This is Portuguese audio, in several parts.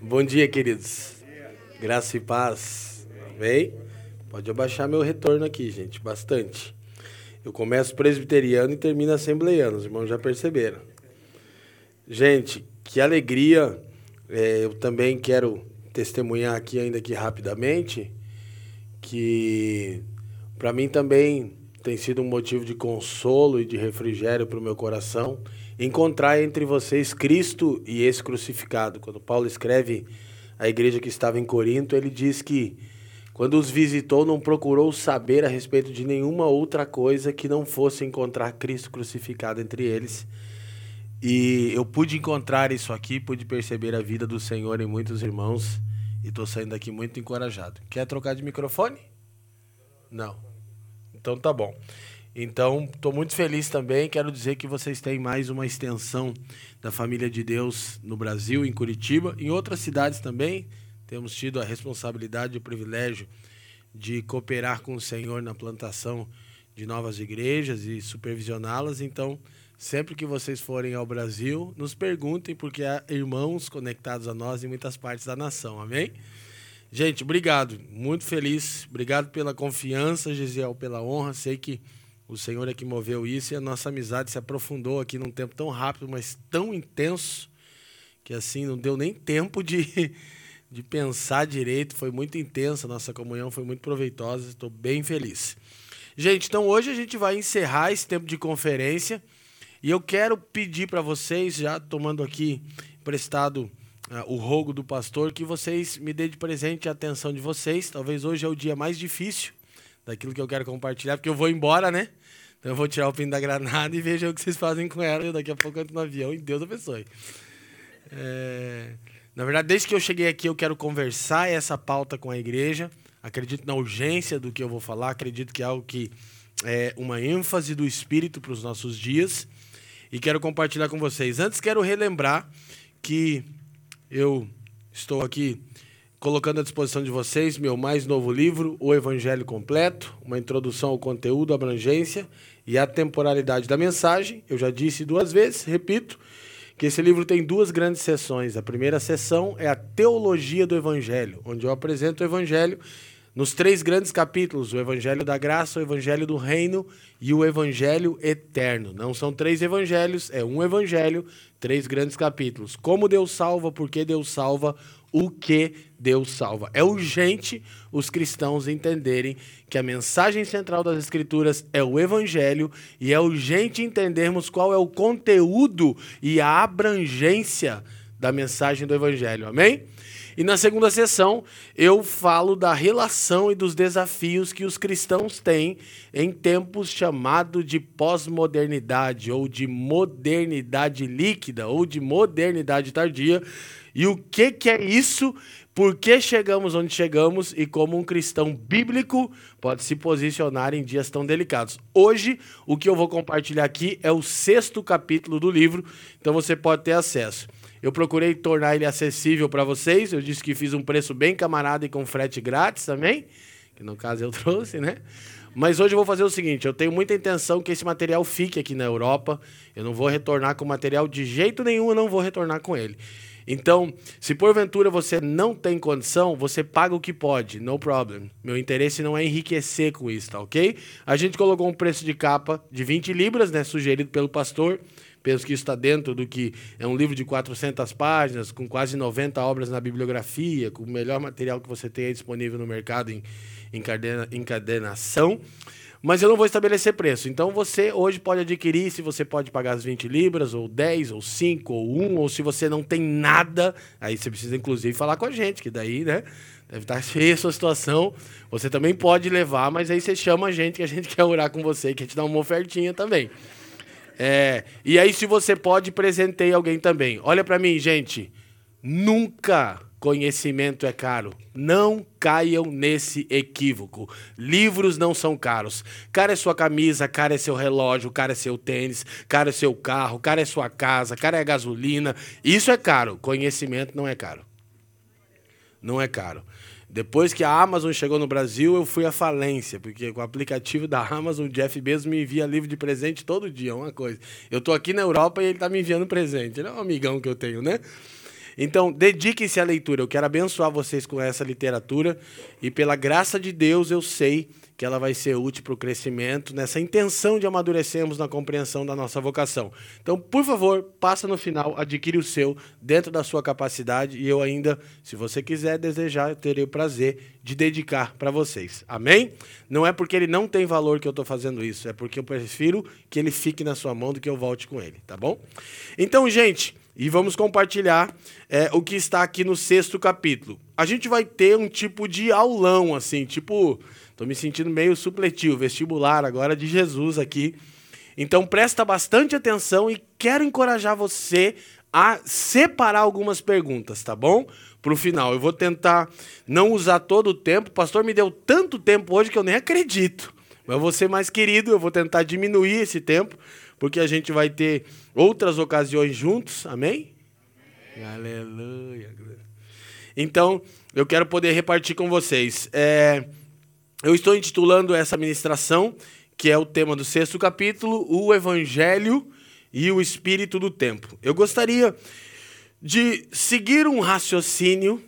Bom dia, queridos. Graça e paz. Amém? Pode abaixar meu retorno aqui, gente, bastante. Eu começo presbiteriano e termino assembleiano, os irmãos já perceberam. Gente, que alegria. É, eu também quero testemunhar aqui, ainda aqui rapidamente, que para mim também tem sido um motivo de consolo e de refrigério para o meu coração encontrar entre vocês Cristo e esse crucificado. Quando Paulo escreve a igreja que estava em Corinto, ele diz que quando os visitou, não procurou saber a respeito de nenhuma outra coisa que não fosse encontrar Cristo crucificado entre eles. E eu pude encontrar isso aqui, pude perceber a vida do Senhor em muitos irmãos e estou saindo daqui muito encorajado. Quer trocar de microfone? Não. Então tá bom. Então, estou muito feliz também. Quero dizer que vocês têm mais uma extensão da família de Deus no Brasil, em Curitiba, em outras cidades também. Temos tido a responsabilidade e o privilégio de cooperar com o Senhor na plantação de novas igrejas e supervisioná-las. Então, sempre que vocês forem ao Brasil, nos perguntem, porque há irmãos conectados a nós em muitas partes da nação. Amém? Gente, obrigado. Muito feliz. Obrigado pela confiança, Gisiel, pela honra. Sei que o Senhor é que moveu isso e a nossa amizade se aprofundou aqui num tempo tão rápido, mas tão intenso, que assim não deu nem tempo de, de pensar direito. Foi muito intensa, a nossa comunhão foi muito proveitosa. Estou bem feliz. Gente, então hoje a gente vai encerrar esse tempo de conferência e eu quero pedir para vocês, já tomando aqui emprestado uh, o rogo do pastor, que vocês me dêem de presente a atenção de vocês. Talvez hoje é o dia mais difícil daquilo que eu quero compartilhar, porque eu vou embora, né? Então eu vou tirar o pino da granada e veja o que vocês fazem com ela. E daqui a pouco eu entro no avião e Deus abençoe. É... Na verdade, desde que eu cheguei aqui, eu quero conversar essa pauta com a igreja. Acredito na urgência do que eu vou falar. Acredito que é algo que é uma ênfase do Espírito para os nossos dias. E quero compartilhar com vocês. Antes, quero relembrar que eu estou aqui colocando à disposição de vocês meu mais novo livro, O Evangelho Completo, uma introdução ao conteúdo, abrangência e a temporalidade da mensagem. Eu já disse duas vezes, repito, que esse livro tem duas grandes sessões. A primeira sessão é a Teologia do Evangelho, onde eu apresento o Evangelho nos três grandes capítulos: o Evangelho da Graça, o Evangelho do Reino e o Evangelho Eterno. Não são três evangelhos, é um evangelho, três grandes capítulos. Como Deus salva, por que Deus salva, o que Deus salva. É urgente os cristãos entenderem que a mensagem central das Escrituras é o Evangelho e é urgente entendermos qual é o conteúdo e a abrangência da mensagem do Evangelho. Amém? E na segunda sessão eu falo da relação e dos desafios que os cristãos têm em tempos chamados de pós-modernidade ou de modernidade líquida ou de modernidade tardia e o que, que é isso? Por que chegamos onde chegamos e como um cristão bíblico pode se posicionar em dias tão delicados. Hoje, o que eu vou compartilhar aqui é o sexto capítulo do livro, então você pode ter acesso. Eu procurei tornar ele acessível para vocês, eu disse que fiz um preço bem camarada e com frete grátis também, que no caso eu trouxe, né? Mas hoje eu vou fazer o seguinte: eu tenho muita intenção que esse material fique aqui na Europa. Eu não vou retornar com o material de jeito nenhum, eu não vou retornar com ele. Então, se porventura você não tem condição, você paga o que pode, no problem. Meu interesse não é enriquecer com isso, tá ok? A gente colocou um preço de capa de 20 libras, né, sugerido pelo pastor. Penso que isso está dentro do que é um livro de 400 páginas, com quase 90 obras na bibliografia, com o melhor material que você tem disponível no mercado em, em encadenação mas eu não vou estabelecer preço. Então você hoje pode adquirir, se você pode pagar as 20 libras, ou 10, ou 5, ou 1, ou se você não tem nada, aí você precisa inclusive falar com a gente, que daí, né? Deve estar feia a sua situação. Você também pode levar, mas aí você chama a gente, que a gente quer orar com você, que a gente dá uma ofertinha também. É, e aí, se você pode, presenteie alguém também. Olha para mim, gente. Nunca Conhecimento é caro. Não caiam nesse equívoco. Livros não são caros. Cara é sua camisa, cara é seu relógio, cara é seu tênis, cara é seu carro, cara é sua casa, cara é gasolina. Isso é caro. Conhecimento não é caro. Não é caro. Depois que a Amazon chegou no Brasil, eu fui à falência, porque com o aplicativo da Amazon, o Jeff Bezos me envia livro de presente todo dia, uma coisa. Eu tô aqui na Europa e ele tá me enviando presente. Ele é um amigão que eu tenho, né? Então, dediquem-se à leitura. Eu quero abençoar vocês com essa literatura e pela graça de Deus eu sei que ela vai ser útil para o crescimento, nessa intenção de amadurecermos na compreensão da nossa vocação. Então, por favor, passa no final, adquire o seu dentro da sua capacidade e eu ainda, se você quiser desejar, eu terei o prazer de dedicar para vocês. Amém? Não é porque ele não tem valor que eu estou fazendo isso, é porque eu prefiro que ele fique na sua mão do que eu volte com ele, tá bom? Então, gente, e vamos compartilhar é, o que está aqui no sexto capítulo. A gente vai ter um tipo de aulão, assim, tipo Estou me sentindo meio supletivo, vestibular agora de Jesus aqui. Então presta bastante atenção e quero encorajar você a separar algumas perguntas, tá bom? Para o final. Eu vou tentar não usar todo o tempo. O pastor me deu tanto tempo hoje que eu nem acredito. Mas ser mais querido, eu vou tentar diminuir esse tempo, porque a gente vai ter outras ocasiões juntos. Amém? Amém. Aleluia. Então, eu quero poder repartir com vocês. É, eu estou intitulando essa ministração, que é o tema do sexto capítulo, o Evangelho e o Espírito do Tempo. Eu gostaria de seguir um raciocínio,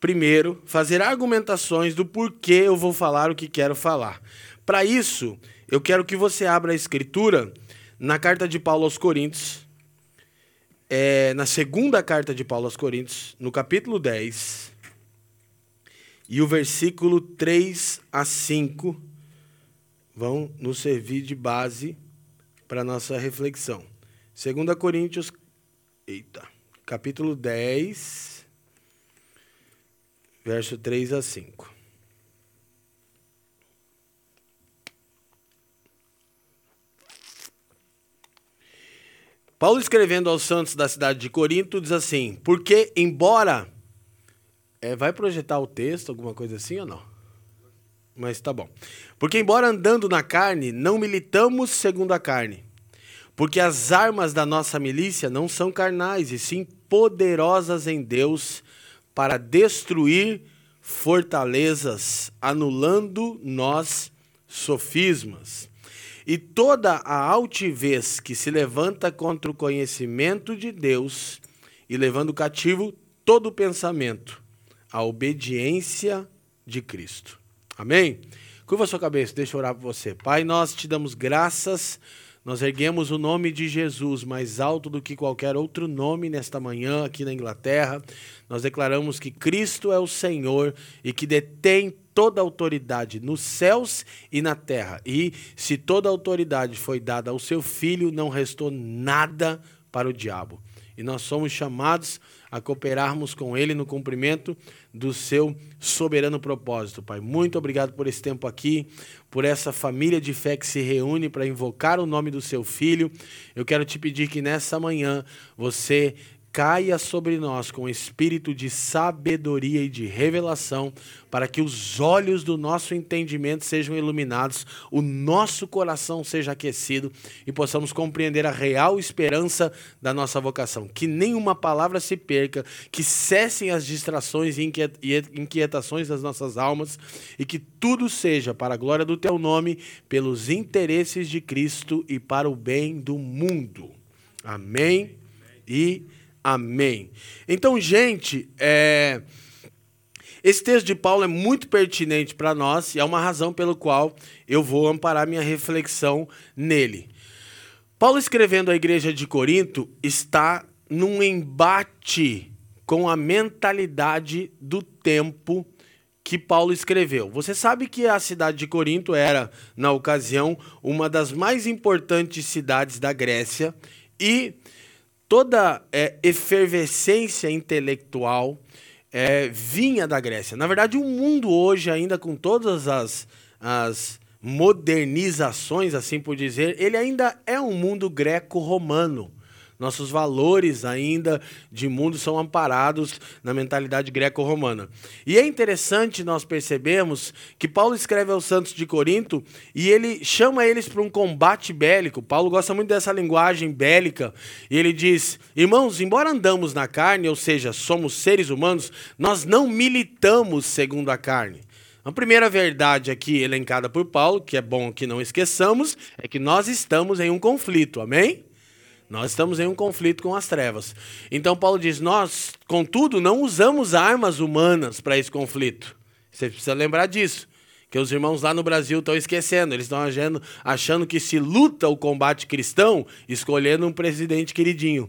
primeiro, fazer argumentações do porquê eu vou falar o que quero falar. Para isso, eu quero que você abra a escritura na carta de Paulo aos Coríntios, é, na segunda carta de Paulo aos Coríntios, no capítulo 10 e o versículo 3 a 5 vão nos servir de base para nossa reflexão. 2 Coríntios, eita, capítulo 10, verso 3 a 5. Paulo escrevendo aos santos da cidade de Corinto diz assim: Porque embora é, vai projetar o texto, alguma coisa assim ou não? Mas tá bom. Porque, embora andando na carne, não militamos segundo a carne. Porque as armas da nossa milícia não são carnais, e sim poderosas em Deus para destruir fortalezas, anulando nós sofismas. E toda a altivez que se levanta contra o conhecimento de Deus, e levando cativo todo pensamento a obediência de Cristo. Amém? Curva sua cabeça, deixa eu orar por você. Pai, nós te damos graças, nós erguemos o nome de Jesus mais alto do que qualquer outro nome nesta manhã aqui na Inglaterra. Nós declaramos que Cristo é o Senhor e que detém toda autoridade nos céus e na terra. E se toda autoridade foi dada ao seu filho, não restou nada para o diabo. E nós somos chamados a cooperarmos com Ele no cumprimento do seu soberano propósito, Pai. Muito obrigado por esse tempo aqui, por essa família de fé que se reúne para invocar o nome do seu filho. Eu quero te pedir que nessa manhã você caia sobre nós com espírito de sabedoria e de revelação, para que os olhos do nosso entendimento sejam iluminados, o nosso coração seja aquecido e possamos compreender a real esperança da nossa vocação. Que nenhuma palavra se perca, que cessem as distrações e inquietações das nossas almas e que tudo seja para a glória do teu nome, pelos interesses de Cristo e para o bem do mundo. Amém e Amém. Então, gente, é... esse texto de Paulo é muito pertinente para nós e é uma razão pelo qual eu vou amparar minha reflexão nele. Paulo, escrevendo à igreja de Corinto, está num embate com a mentalidade do tempo que Paulo escreveu. Você sabe que a cidade de Corinto era, na ocasião, uma das mais importantes cidades da Grécia e toda é, efervescência intelectual é, vinha da Grécia. Na verdade, o mundo hoje, ainda com todas as, as modernizações, assim por dizer, ele ainda é um mundo greco-romano. Nossos valores ainda de mundo são amparados na mentalidade greco-romana. E é interessante nós percebermos que Paulo escreve aos santos de Corinto e ele chama eles para um combate bélico. Paulo gosta muito dessa linguagem bélica e ele diz: Irmãos, embora andamos na carne, ou seja, somos seres humanos, nós não militamos segundo a carne. A primeira verdade aqui elencada por Paulo, que é bom que não esqueçamos, é que nós estamos em um conflito, amém? Nós estamos em um conflito com as trevas. Então Paulo diz: nós, contudo, não usamos armas humanas para esse conflito. Você precisa lembrar disso. Que os irmãos lá no Brasil estão esquecendo. Eles estão achando, que se luta o combate cristão escolhendo um presidente queridinho.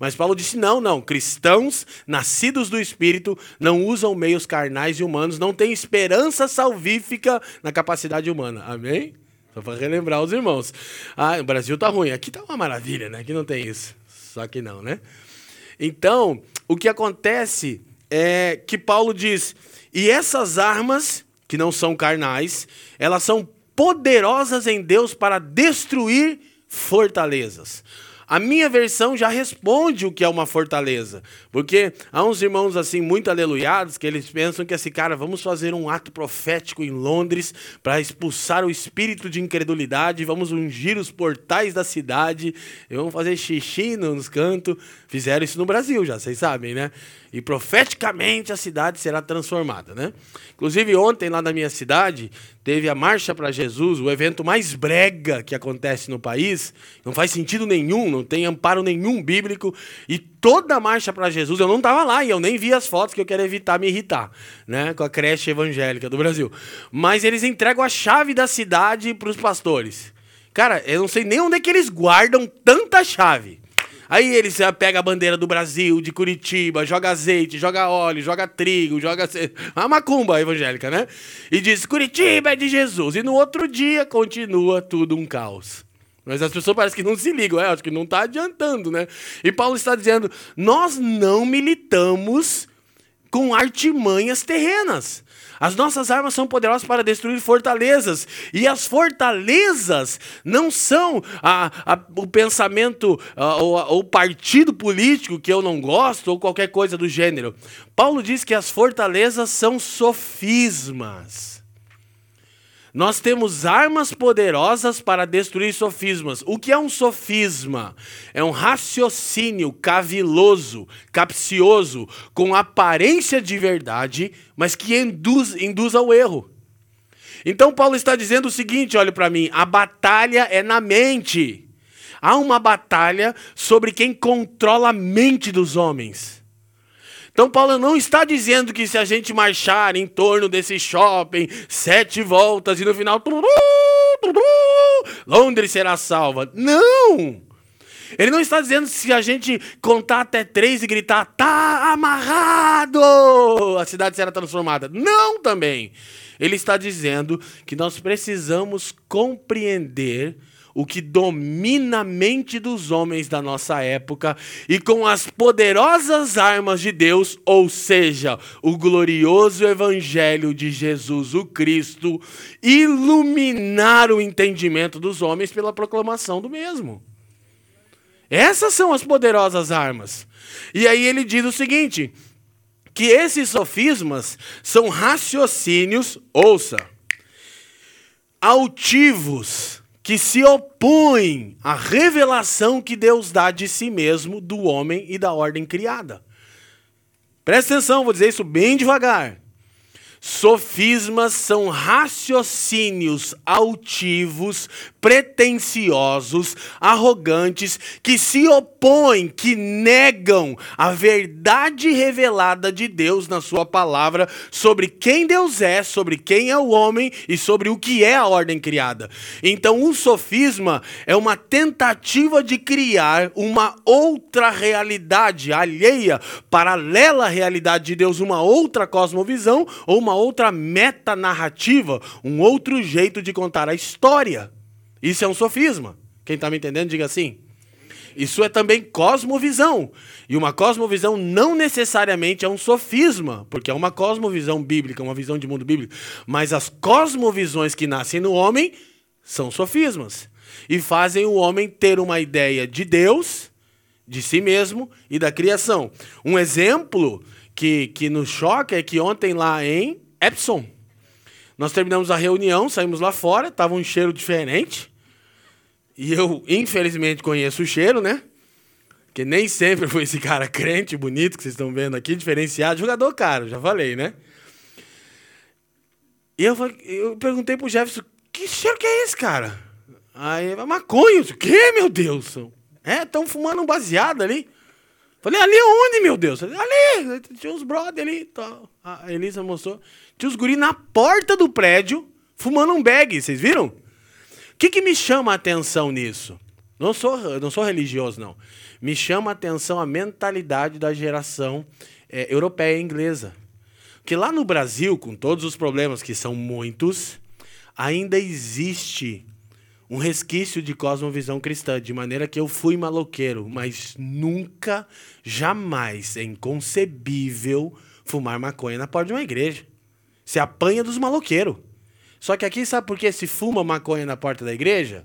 Mas Paulo disse: não, não. Cristãos nascidos do Espírito não usam meios carnais e humanos, não têm esperança salvífica na capacidade humana. Amém? Só para relembrar os irmãos. Ah, o Brasil tá ruim. Aqui tá uma maravilha, né? Aqui não tem isso. Só que não, né? Então, o que acontece é que Paulo diz: e essas armas, que não são carnais, elas são poderosas em Deus para destruir fortalezas. A minha versão já responde o que é uma fortaleza. Porque há uns irmãos assim muito aleluiados que eles pensam que assim, cara, vamos fazer um ato profético em Londres para expulsar o espírito de incredulidade, vamos ungir os portais da cidade, vamos fazer xixi nos cantos. Fizeram isso no Brasil já, vocês sabem, né? E profeticamente a cidade será transformada, né? Inclusive ontem lá na minha cidade teve a Marcha para Jesus, o evento mais brega que acontece no país. Não faz sentido nenhum, não tem amparo nenhum bíblico. E toda a Marcha para Jesus, eu não estava lá e eu nem vi as fotos que eu quero evitar me irritar, né? Com a creche evangélica do Brasil. Mas eles entregam a chave da cidade para os pastores. Cara, eu não sei nem onde é que eles guardam tanta chave. Aí eles pega a bandeira do Brasil, de Curitiba, joga azeite, joga óleo, joga trigo, joga. A macumba evangélica, né? E diz: Curitiba é de Jesus. E no outro dia continua tudo um caos. Mas as pessoas parecem que não se ligam, é, acho que não está adiantando, né? E Paulo está dizendo: nós não militamos com artimanhas terrenas. As nossas armas são poderosas para destruir fortalezas. E as fortalezas não são a, a, o pensamento ou o partido político que eu não gosto ou qualquer coisa do gênero. Paulo diz que as fortalezas são sofismas. Nós temos armas poderosas para destruir sofismas. O que é um sofisma? É um raciocínio caviloso, capcioso, com aparência de verdade, mas que induz, induz ao erro. Então Paulo está dizendo o seguinte, olhe para mim, a batalha é na mente. Há uma batalha sobre quem controla a mente dos homens. Então, Paulo não está dizendo que se a gente marchar em torno desse shopping sete voltas e no final. Londres será salva. Não! Ele não está dizendo se a gente contar até três e gritar, tá amarrado, a cidade será transformada. Não também. Ele está dizendo que nós precisamos compreender o que domina a mente dos homens da nossa época e com as poderosas armas de Deus, ou seja, o glorioso evangelho de Jesus, o Cristo, iluminar o entendimento dos homens pela proclamação do mesmo. Essas são as poderosas armas. E aí ele diz o seguinte: que esses sofismas são raciocínios, ouça, altivos que se opõem à revelação que Deus dá de si mesmo, do homem e da ordem criada. Presta atenção, vou dizer isso bem devagar. Sofismas são raciocínios altivos, pretensiosos, arrogantes, que se opõem, que negam a verdade revelada de Deus na Sua palavra sobre quem Deus é, sobre quem é o homem e sobre o que é a ordem criada. Então, um sofisma é uma tentativa de criar uma outra realidade alheia, paralela à realidade de Deus, uma outra cosmovisão ou uma outra metanarrativa, um outro jeito de contar a história. Isso é um sofisma. Quem está me entendendo, diga assim. Isso é também cosmovisão. E uma cosmovisão não necessariamente é um sofisma, porque é uma cosmovisão bíblica, uma visão de mundo bíblico. Mas as cosmovisões que nascem no homem são sofismas. E fazem o homem ter uma ideia de Deus, de si mesmo e da criação. Um exemplo que, que nos choca é que ontem lá em Epson. Nós terminamos a reunião, saímos lá fora, tava um cheiro diferente. E eu, infelizmente, conheço o cheiro, né? Que nem sempre foi esse cara crente, bonito, que vocês estão vendo aqui, diferenciado. Jogador caro, já falei, né? E eu, eu perguntei pro Jefferson, que cheiro que é esse, cara? Aí, maconha, o quê, meu Deus? É, estão fumando um baseado ali. Falei, ali onde, meu Deus? Falei, ali, tinha uns brother ali. A Elisa mostrou. Tinha os guri na porta do prédio, fumando um bag, vocês viram? O que, que me chama a atenção nisso? Não sou, não sou religioso, não. Me chama a atenção a mentalidade da geração é, europeia e inglesa. Que lá no Brasil, com todos os problemas que são muitos, ainda existe um resquício de cosmovisão cristã, de maneira que eu fui maloqueiro, mas nunca, jamais é inconcebível fumar maconha na porta de uma igreja. Se apanha dos maloqueiros. Só que aqui sabe por que se fuma maconha na porta da igreja?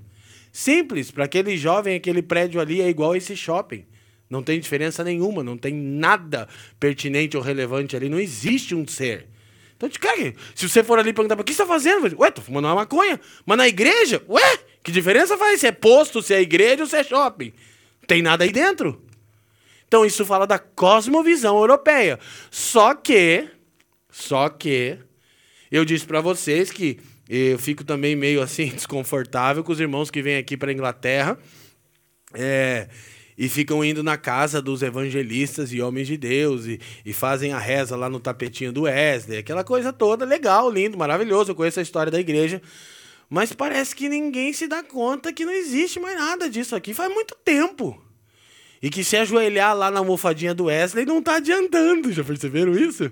Simples, para aquele jovem, aquele prédio ali é igual a esse shopping. Não tem diferença nenhuma, não tem nada pertinente ou relevante ali, não existe um ser. Então, cara, se você for ali perguntar, o que você está fazendo? Ué, tô fumando uma maconha. Mas na igreja? Ué, que diferença faz se é posto, se é igreja ou se é shopping? Não tem nada aí dentro. Então isso fala da cosmovisão europeia. Só que, só que, eu disse para vocês que eu fico também meio assim desconfortável com os irmãos que vêm aqui para Inglaterra é, e ficam indo na casa dos evangelistas e homens de Deus e, e fazem a reza lá no tapetinho do Wesley, aquela coisa toda legal, lindo, maravilhoso. Eu conheço a história da igreja. Mas parece que ninguém se dá conta que não existe mais nada disso aqui faz muito tempo. E que se ajoelhar lá na almofadinha do Wesley não tá adiantando. Já perceberam isso?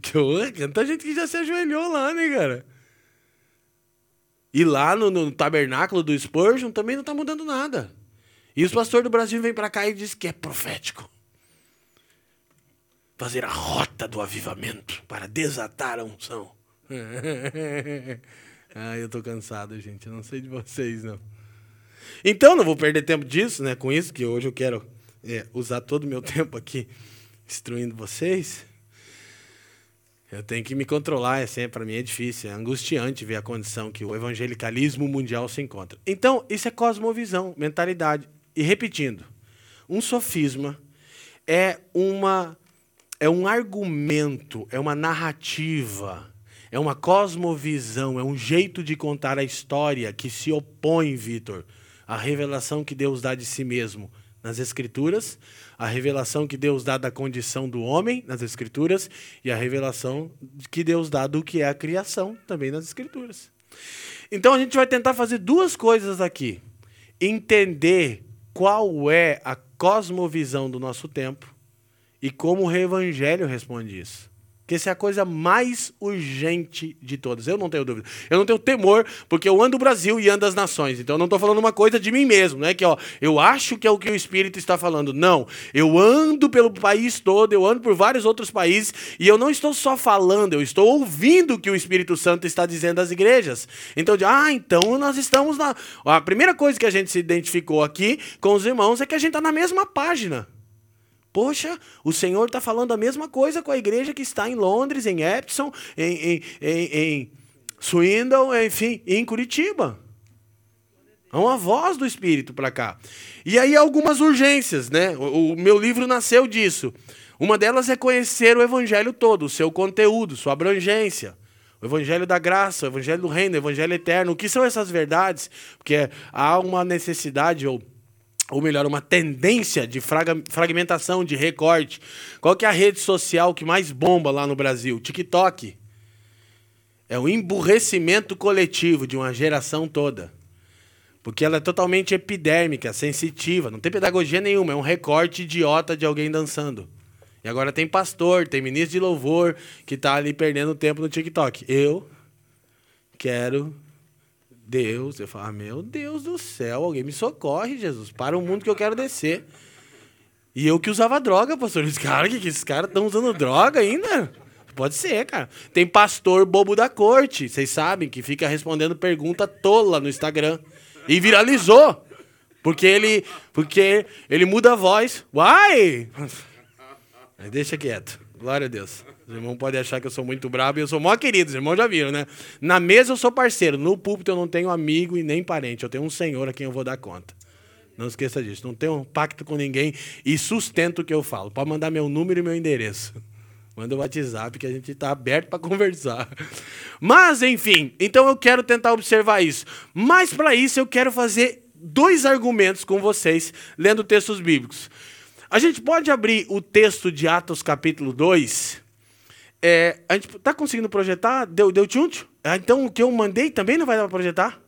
Que horror, tanta gente que já se ajoelhou lá, né, cara? E lá no, no tabernáculo do Spurgeon também não tá mudando nada. E os pastores do Brasil vêm para cá e dizem que é profético. Fazer a rota do avivamento para desatar a unção. Ah, eu tô cansado, gente. Eu não sei de vocês, não. Então, não vou perder tempo disso, né? Com isso, que hoje eu quero é, usar todo o meu tempo aqui instruindo vocês. Eu tenho que me controlar, é sempre para mim é difícil, é angustiante ver a condição que o evangelicalismo mundial se encontra. Então, isso é cosmovisão, mentalidade. E repetindo, um sofisma é uma é um argumento, é uma narrativa é uma cosmovisão, é um jeito de contar a história que se opõe, Vitor, à revelação que Deus dá de si mesmo nas Escrituras, a revelação que Deus dá da condição do homem nas Escrituras e a revelação que Deus dá do que é a criação também nas Escrituras. Então a gente vai tentar fazer duas coisas aqui: entender qual é a cosmovisão do nosso tempo e como o Evangelho responde isso que essa é a coisa mais urgente de todas. Eu não tenho dúvida. Eu não tenho temor, porque eu ando o Brasil e ando as nações. Então eu não estou falando uma coisa de mim mesmo, não é que ó, eu acho que é o que o Espírito está falando. Não. Eu ando pelo país todo, eu ando por vários outros países e eu não estou só falando, eu estou ouvindo o que o Espírito Santo está dizendo às igrejas. Então, ah, então nós estamos na. A primeira coisa que a gente se identificou aqui com os irmãos é que a gente está na mesma página. Poxa, o Senhor está falando a mesma coisa com a igreja que está em Londres, em Epsom, em, em, em, em Swindon, enfim, em Curitiba. É uma voz do Espírito para cá. E aí algumas urgências, né? O, o, meu livro nasceu disso. Uma delas é conhecer o Evangelho todo, o seu conteúdo, sua abrangência. O Evangelho da graça, o Evangelho do reino, o Evangelho eterno. O que são essas verdades? Porque há uma necessidade, ou ou melhor, uma tendência de fragmentação, de recorte. Qual que é a rede social que mais bomba lá no Brasil? TikTok. É o emburrecimento coletivo de uma geração toda. Porque ela é totalmente epidérmica, sensitiva, não tem pedagogia nenhuma, é um recorte idiota de alguém dançando. E agora tem pastor, tem ministro de louvor que está ali perdendo tempo no TikTok. Eu quero Deus, eu falo, ah, meu Deus do céu, alguém me socorre, Jesus, para o mundo que eu quero descer. E eu que usava droga, pastor. Esse cara, que, que esses caras estão usando droga ainda? Pode ser, cara. Tem pastor bobo da corte, vocês sabem, que fica respondendo pergunta tola no Instagram. E viralizou. Porque ele, porque ele muda a voz. Uai! Deixa quieto. Glória a Deus. Os irmãos podem achar que eu sou muito brabo e eu sou mó querido, os irmãos já viram, né? Na mesa eu sou parceiro, no púlpito eu não tenho amigo e nem parente, eu tenho um senhor a quem eu vou dar conta. Não esqueça disso, não tenho pacto com ninguém e sustento o que eu falo. Pode mandar meu número e meu endereço. Manda o WhatsApp que a gente está aberto para conversar. Mas, enfim, então eu quero tentar observar isso. Mas para isso eu quero fazer dois argumentos com vocês, lendo textos bíblicos. A gente pode abrir o texto de Atos capítulo 2. É, a gente está conseguindo projetar? Deu, deu tchuncho? Ah, então o que eu mandei também não vai dar para projetar?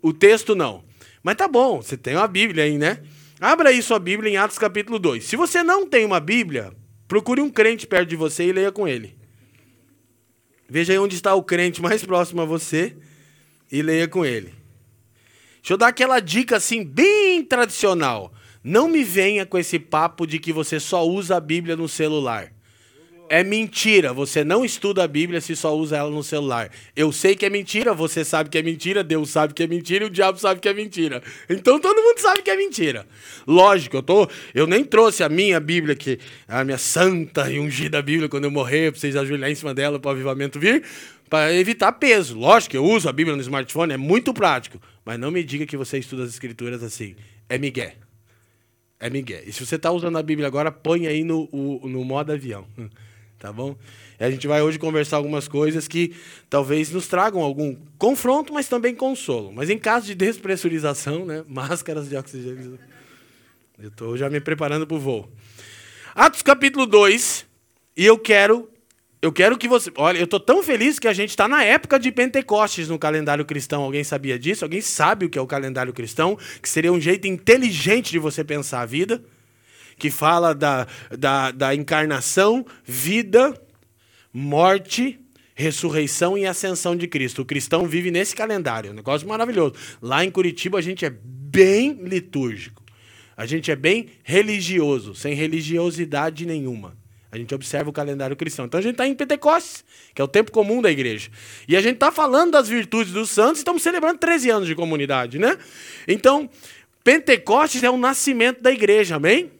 O texto não. Mas tá bom, você tem uma Bíblia aí, né? Abra aí sua Bíblia em Atos capítulo 2. Se você não tem uma Bíblia, procure um crente perto de você e leia com ele. Veja aí onde está o crente mais próximo a você e leia com ele. Deixa eu dar aquela dica assim, bem tradicional. Não me venha com esse papo de que você só usa a Bíblia no celular. É mentira. Você não estuda a Bíblia se só usa ela no celular. Eu sei que é mentira, você sabe que é mentira, Deus sabe que é mentira e o diabo sabe que é mentira. Então todo mundo sabe que é mentira. Lógico, eu tô, eu nem trouxe a minha Bíblia que a minha santa e ungida Bíblia quando eu morrer, para vocês ajoelhar em cima dela para o avivamento vir, para evitar peso. Lógico que eu uso a Bíblia no smartphone, é muito prático, mas não me diga que você estuda as escrituras assim. É migué. É migué. E se você está usando a Bíblia agora, põe aí no, no modo avião tá bom? E a gente vai hoje conversar algumas coisas que talvez nos tragam algum confronto, mas também consolo. Mas em caso de despressurização, né, máscaras de oxigênio. Eu estou já me preparando para o voo. Atos capítulo 2, e eu quero eu quero que você. Olha, eu estou tão feliz que a gente está na época de Pentecostes no calendário cristão. Alguém sabia disso? Alguém sabe o que é o calendário cristão? Que seria um jeito inteligente de você pensar a vida que fala da, da, da encarnação, vida, morte, ressurreição e ascensão de Cristo. O cristão vive nesse calendário, um negócio maravilhoso. Lá em Curitiba a gente é bem litúrgico. A gente é bem religioso, sem religiosidade nenhuma. A gente observa o calendário cristão. Então a gente está em Pentecostes, que é o tempo comum da igreja. E a gente está falando das virtudes dos santos e estamos celebrando 13 anos de comunidade, né? Então, Pentecostes é o nascimento da igreja, amém?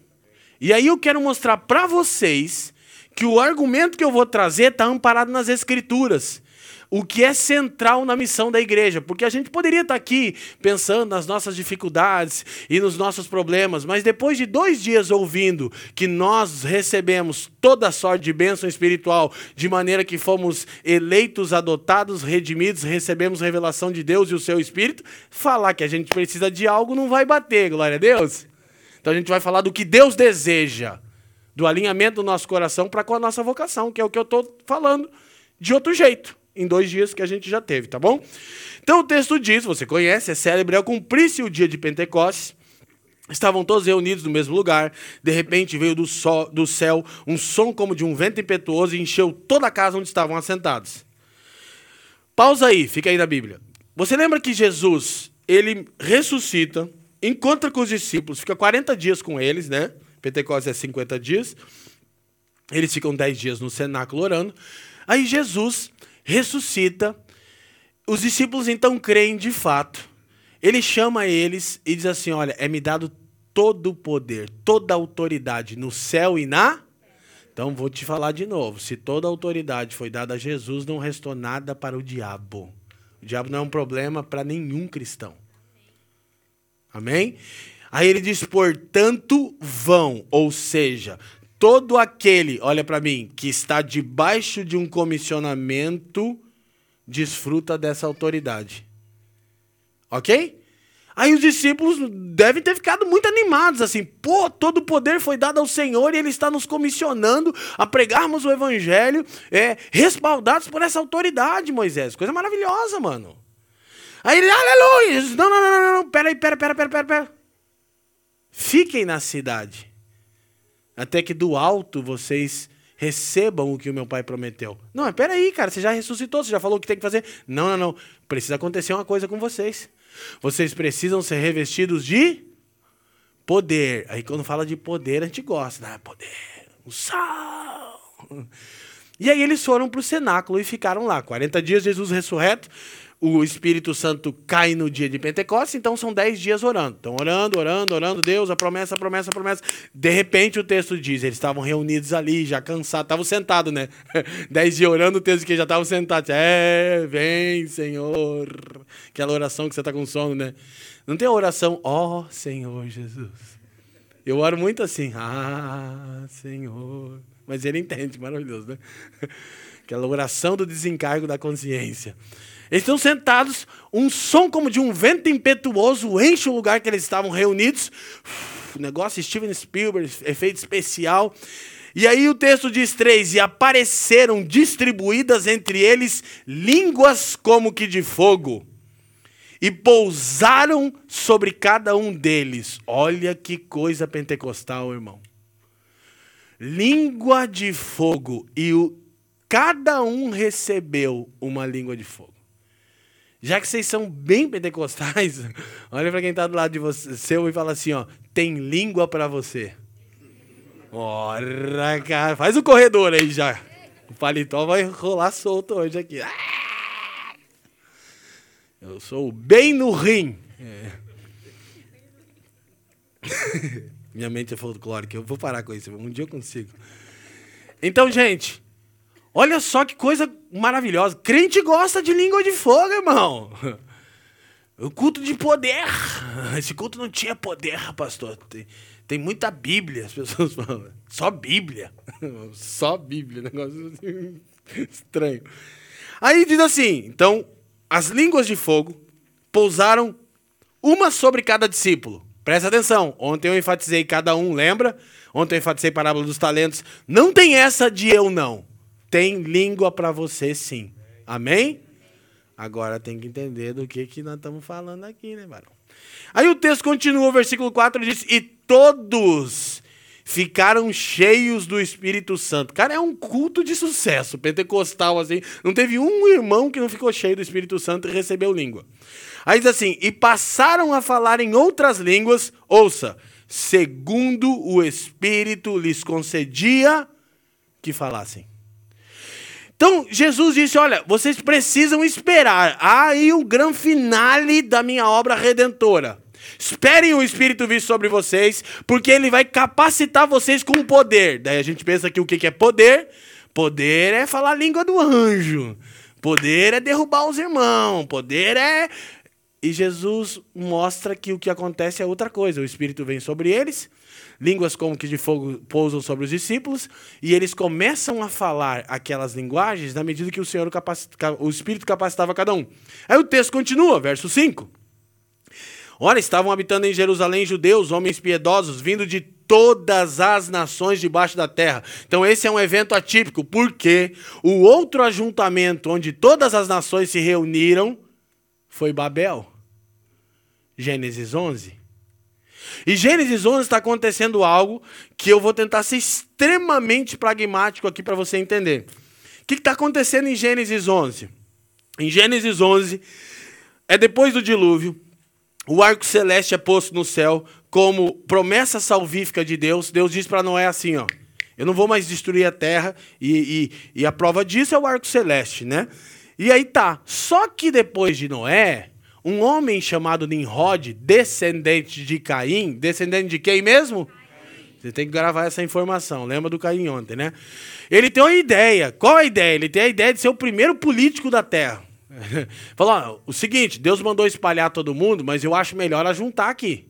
E aí eu quero mostrar para vocês que o argumento que eu vou trazer está amparado nas Escrituras. O que é central na missão da igreja. Porque a gente poderia estar tá aqui pensando nas nossas dificuldades e nos nossos problemas, mas depois de dois dias ouvindo que nós recebemos toda sorte de bênção espiritual, de maneira que fomos eleitos, adotados, redimidos, recebemos revelação de Deus e o seu Espírito, falar que a gente precisa de algo não vai bater, glória a Deus. Então a gente vai falar do que Deus deseja, do alinhamento do nosso coração para com a nossa vocação, que é o que eu estou falando de outro jeito, em dois dias que a gente já teve, tá bom? Então o texto diz, você conhece, é célebre, ao cumprir-se o dia de Pentecostes, Estavam todos reunidos no mesmo lugar. De repente veio do, sol, do céu um som como de um vento impetuoso e encheu toda a casa onde estavam assentados. Pausa aí, fica aí na Bíblia. Você lembra que Jesus, ele ressuscita, encontra com os discípulos, fica 40 dias com eles, né? Pentecostes é 50 dias. Eles ficam 10 dias no cenáculo orando. Aí Jesus ressuscita. Os discípulos então creem de fato. Ele chama eles e diz assim: Olha, é me dado todo o poder, toda a autoridade no céu e na. Então vou te falar de novo: se toda a autoridade foi dada a Jesus, não restou nada para o diabo. O diabo não é um problema para nenhum cristão. Amém? Aí ele diz: portanto, vão, ou seja, todo aquele, olha para mim, que está debaixo de um comissionamento, desfruta dessa autoridade. Ok? Aí os discípulos devem ter ficado muito animados, assim, pô, todo o poder foi dado ao Senhor e Ele está nos comissionando a pregarmos o Evangelho, é, respaldados por essa autoridade, Moisés. Coisa maravilhosa, mano. Aí ele, aleluia! Não, não, não, não, não, peraí, pera, pera, pera, pera, pera. Fiquem na cidade, até que do alto vocês recebam o que o meu pai prometeu. Não, peraí, cara, você já ressuscitou, você já falou o que tem que fazer. Não, não, não. Precisa acontecer uma coisa com vocês. Vocês precisam ser revestidos de poder. Aí quando fala de poder, a gente gosta, né? Poder, o sal. E aí eles foram para o cenáculo e ficaram lá. 40 dias, Jesus ressurreto o Espírito Santo cai no dia de Pentecostes, então são dez dias orando. Então, orando, orando, orando, Deus, a promessa, a promessa, a promessa. De repente o texto diz, eles estavam reunidos ali, já cansados, estavam sentados, né? dez dias orando, o texto que já estavam sentados. É, vem, Senhor. Aquela oração que você está com sono, né? Não tem a oração, ó oh, Senhor Jesus. Eu oro muito assim, ah, Senhor. Mas ele entende, maravilhoso, né? Aquela oração do desencargo da consciência. Eles estão sentados, um som como de um vento impetuoso enche o lugar que eles estavam reunidos. Uf, negócio Steven Spielberg, efeito especial. E aí o texto diz três: E apareceram distribuídas entre eles línguas como que de fogo, e pousaram sobre cada um deles. Olha que coisa pentecostal, irmão. Língua de fogo, e o, cada um recebeu uma língua de fogo. Já que vocês são bem pentecostais, olha para quem está do lado de você seu e fala assim: ó, tem língua para você. Ora, cara, faz o corredor aí já. O paletó vai rolar solto hoje aqui. Ah! Eu sou bem no rim. É. Minha mente é folclórica, eu vou parar com isso, um dia eu consigo. Então, gente, olha só que coisa maravilhosa. Crente gosta de língua de fogo, irmão. O culto de poder. Esse culto não tinha poder, pastor. Tem muita Bíblia, as pessoas falam. Só Bíblia. Só Bíblia, negócio estranho. Aí diz assim: então, as línguas de fogo pousaram uma sobre cada discípulo. Presta atenção. Ontem eu enfatizei cada um, lembra? Ontem eu enfatizei a parábola dos talentos. Não tem essa de eu não. Tem língua para você sim. Amém? Agora tem que entender do que, que nós estamos falando aqui, né, varão? Aí o texto continua, o versículo 4 diz: E todos ficaram cheios do Espírito Santo. Cara, é um culto de sucesso, pentecostal, assim. Não teve um irmão que não ficou cheio do Espírito Santo e recebeu língua. Aí diz assim: E passaram a falar em outras línguas, ouça, segundo o Espírito lhes concedia que falassem. Então, Jesus disse: Olha, vocês precisam esperar. Aí o grande finale da minha obra redentora. Esperem o Espírito vir sobre vocês, porque ele vai capacitar vocês com o poder. Daí a gente pensa que o que é poder? Poder é falar a língua do anjo. Poder é derrubar os irmãos. Poder é. E Jesus mostra que o que acontece é outra coisa. O Espírito vem sobre eles, línguas como que de fogo pousam sobre os discípulos, e eles começam a falar aquelas linguagens na medida que o Senhor capacita, o Espírito capacitava cada um. Aí o texto continua, verso 5. Ora, estavam habitando em Jerusalém judeus, homens piedosos, vindo de todas as nações debaixo da terra. Então, esse é um evento atípico, porque o outro ajuntamento onde todas as nações se reuniram foi Babel. Gênesis 11. E Gênesis 11 está acontecendo algo que eu vou tentar ser extremamente pragmático aqui para você entender. O que está acontecendo em Gênesis 11? Em Gênesis 11, é depois do dilúvio, o arco celeste é posto no céu como promessa salvífica de Deus. Deus diz para Noé assim, ó, eu não vou mais destruir a terra e, e, e a prova disso é o arco celeste, né? E aí tá. Só que depois de Noé, um homem chamado Nimrod, descendente de Caim, descendente de quem mesmo? Você tem que gravar essa informação. Lembra do Caim ontem, né? Ele tem uma ideia. Qual a ideia? Ele tem a ideia de ser o primeiro político da terra. Falou, o seguinte, Deus mandou espalhar todo mundo, mas eu acho melhor ajuntar aqui.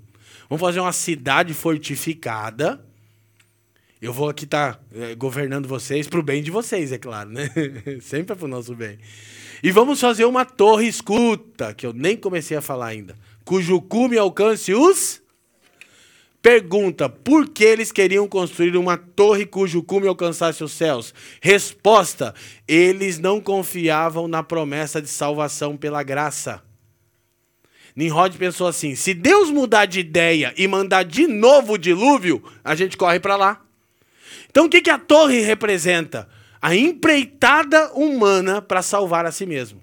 Vamos fazer uma cidade fortificada. Eu vou aqui estar tá, é, governando vocês para o bem de vocês, é claro, né? Sempre é para o nosso bem. E vamos fazer uma torre escuta, que eu nem comecei a falar ainda, cujo cume alcance os Pergunta: por que eles queriam construir uma torre cujo cume alcançasse os céus? Resposta: eles não confiavam na promessa de salvação pela graça. Nimrod pensou assim: se Deus mudar de ideia e mandar de novo o dilúvio, a gente corre para lá. Então o que, que a torre representa? A empreitada humana para salvar a si mesmo.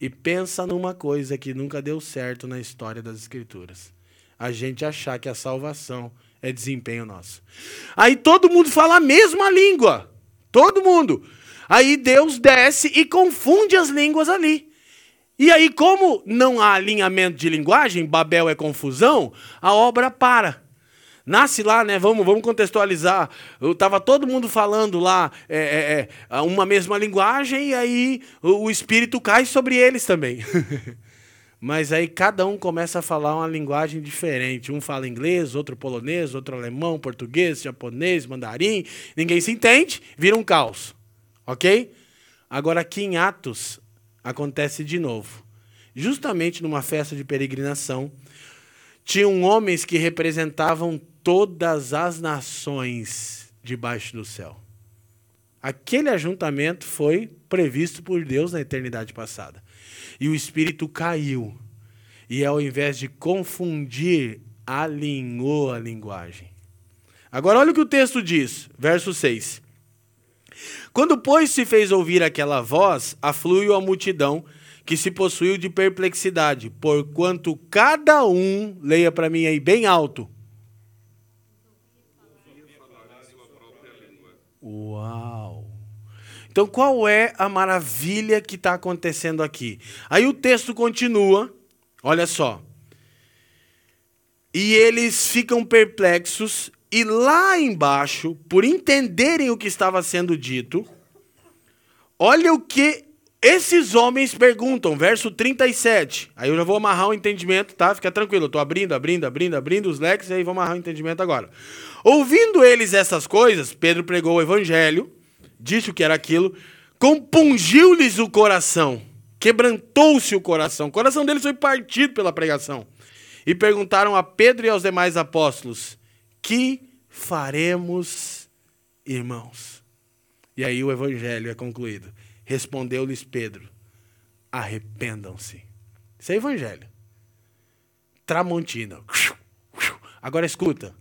E pensa numa coisa que nunca deu certo na história das Escrituras a gente achar que a salvação é desempenho nosso. Aí todo mundo fala a mesma língua. Todo mundo. Aí Deus desce e confunde as línguas ali. E aí, como não há alinhamento de linguagem, Babel é confusão, a obra para. Nasce lá, né? Vamos, vamos contextualizar. Eu tava todo mundo falando lá é, é, é uma mesma linguagem e aí o, o Espírito cai sobre eles também. Mas aí cada um começa a falar uma linguagem diferente. Um fala inglês, outro polonês, outro alemão, português, japonês, mandarim. Ninguém se entende, vira um caos. Ok? Agora aqui em Atos, acontece de novo. Justamente numa festa de peregrinação, tinham homens que representavam todas as nações debaixo do céu. Aquele ajuntamento foi previsto por Deus na eternidade passada. E o Espírito caiu. E ao invés de confundir, alinhou a linguagem. Agora, olha o que o texto diz, verso 6. Quando, pois, se fez ouvir aquela voz, afluiu a multidão, que se possuiu de perplexidade, porquanto cada um, leia para mim aí bem alto. Uau! Então, qual é a maravilha que está acontecendo aqui? Aí o texto continua, olha só. E eles ficam perplexos e lá embaixo, por entenderem o que estava sendo dito, olha o que esses homens perguntam, verso 37. Aí eu já vou amarrar o entendimento, tá? Fica tranquilo, eu estou abrindo, abrindo, abrindo, abrindo os leques, e aí vou amarrar o entendimento agora. Ouvindo eles essas coisas, Pedro pregou o evangelho, disse o que era aquilo, compungiu-lhes o coração, quebrantou-se o coração, o coração deles foi partido pela pregação. E perguntaram a Pedro e aos demais apóstolos: que faremos, irmãos? E aí o evangelho é concluído. Respondeu-lhes Pedro: arrependam-se. Isso é evangelho. Tramontina. Agora escuta.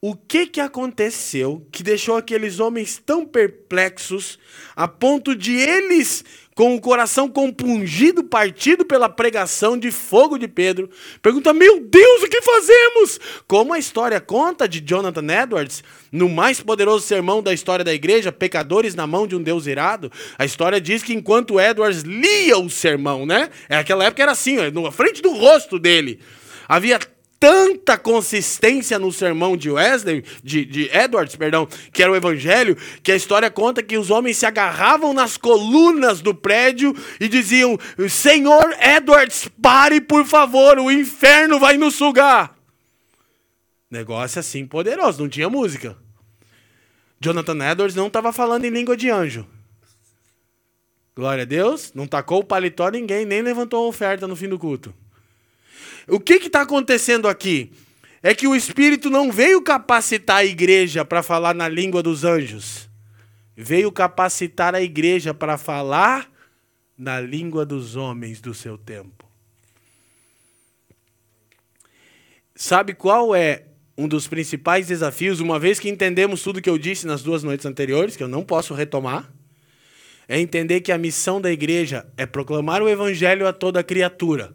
O que, que aconteceu que deixou aqueles homens tão perplexos a ponto de eles com o coração compungido, partido pela pregação de fogo de Pedro, pergunta: Meu Deus, o que fazemos? Como a história conta de Jonathan Edwards, no mais poderoso sermão da história da igreja, Pecadores na mão de um Deus irado, a história diz que enquanto Edwards lia o sermão, né? Naquela época era assim, na frente do rosto dele. Havia tanta consistência no sermão de Wesley, de, de Edwards, perdão, que era o evangelho, que a história conta que os homens se agarravam nas colunas do prédio e diziam: Senhor Edwards, pare por favor, o inferno vai nos sugar. Negócio assim poderoso, não tinha música. Jonathan Edwards não estava falando em língua de anjo. Glória a Deus, não tacou o paletó ninguém, nem levantou a oferta no fim do culto. O que está acontecendo aqui? É que o Espírito não veio capacitar a igreja para falar na língua dos anjos. Veio capacitar a igreja para falar na língua dos homens do seu tempo. Sabe qual é um dos principais desafios, uma vez que entendemos tudo que eu disse nas duas noites anteriores, que eu não posso retomar? É entender que a missão da igreja é proclamar o evangelho a toda criatura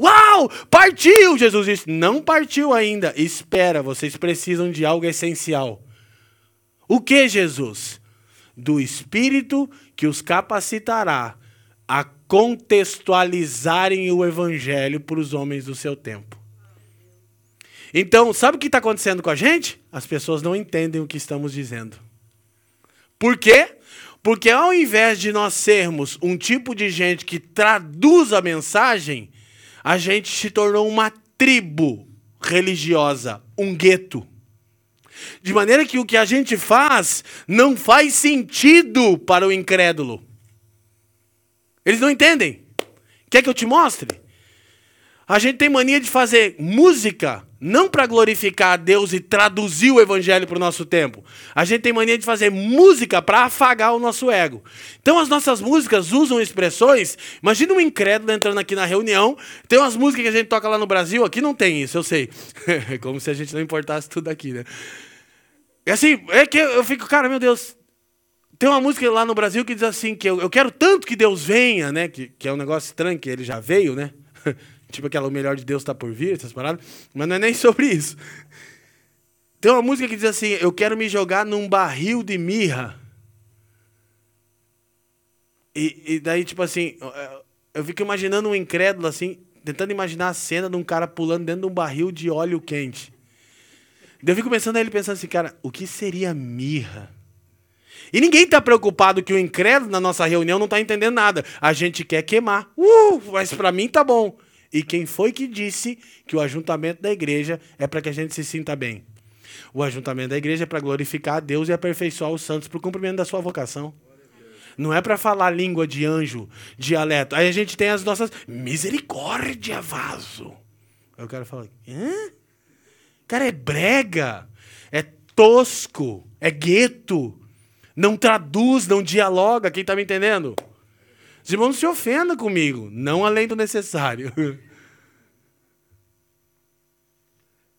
Uau! Partiu! Jesus disse: Não partiu ainda. Espera, vocês precisam de algo essencial. O que, Jesus? Do Espírito que os capacitará a contextualizarem o Evangelho para os homens do seu tempo. Então, sabe o que está acontecendo com a gente? As pessoas não entendem o que estamos dizendo. Por quê? Porque ao invés de nós sermos um tipo de gente que traduz a mensagem, a gente se tornou uma tribo religiosa, um gueto. De maneira que o que a gente faz não faz sentido para o incrédulo. Eles não entendem. Quer que eu te mostre? A gente tem mania de fazer música não para glorificar a Deus e traduzir o evangelho para o nosso tempo. A gente tem mania de fazer música para afagar o nosso ego. Então as nossas músicas usam expressões. Imagina um incrédulo entrando aqui na reunião. Tem umas músicas que a gente toca lá no Brasil, aqui não tem isso, eu sei. É como se a gente não importasse tudo aqui, né? É assim, é que eu fico, cara, meu Deus. Tem uma música lá no Brasil que diz assim: que eu, eu quero tanto que Deus venha, né? Que, que é um negócio estranho, que ele já veio, né? Tipo aquela O Melhor de Deus está por vir, essas paradas. Mas não é nem sobre isso. Tem uma música que diz assim: Eu quero me jogar num barril de mirra. E, e daí, tipo assim, eu fico imaginando um incrédulo assim, tentando imaginar a cena de um cara pulando dentro de um barril de óleo quente. Daí eu fico pensando ele pensando assim, cara, o que seria mirra? E ninguém está preocupado que o incrédulo na nossa reunião não está entendendo nada. A gente quer queimar. Uh, mas para mim tá bom. E quem foi que disse que o ajuntamento da igreja é para que a gente se sinta bem? O ajuntamento da igreja é para glorificar a Deus e aperfeiçoar os santos para o cumprimento da sua vocação. Não é para falar língua de anjo, dialeto. Aí a gente tem as nossas. Misericórdia, vaso. Aí o cara fala: hã? Cara, é brega, é tosco, é gueto. Não traduz, não dialoga. Quem tá me entendendo? Os irmãos não se ofendam comigo, não além do necessário.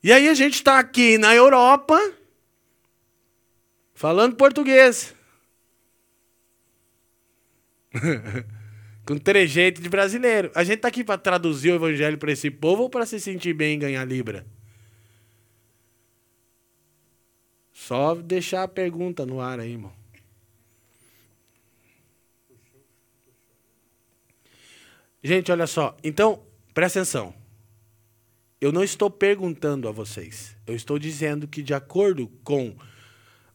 E aí a gente está aqui na Europa, falando português. Com trejeito de brasileiro. A gente está aqui para traduzir o evangelho para esse povo ou para se sentir bem e ganhar libra? Só deixar a pergunta no ar aí, irmão. Gente, olha só. Então, presta atenção. Eu não estou perguntando a vocês. Eu estou dizendo que, de acordo com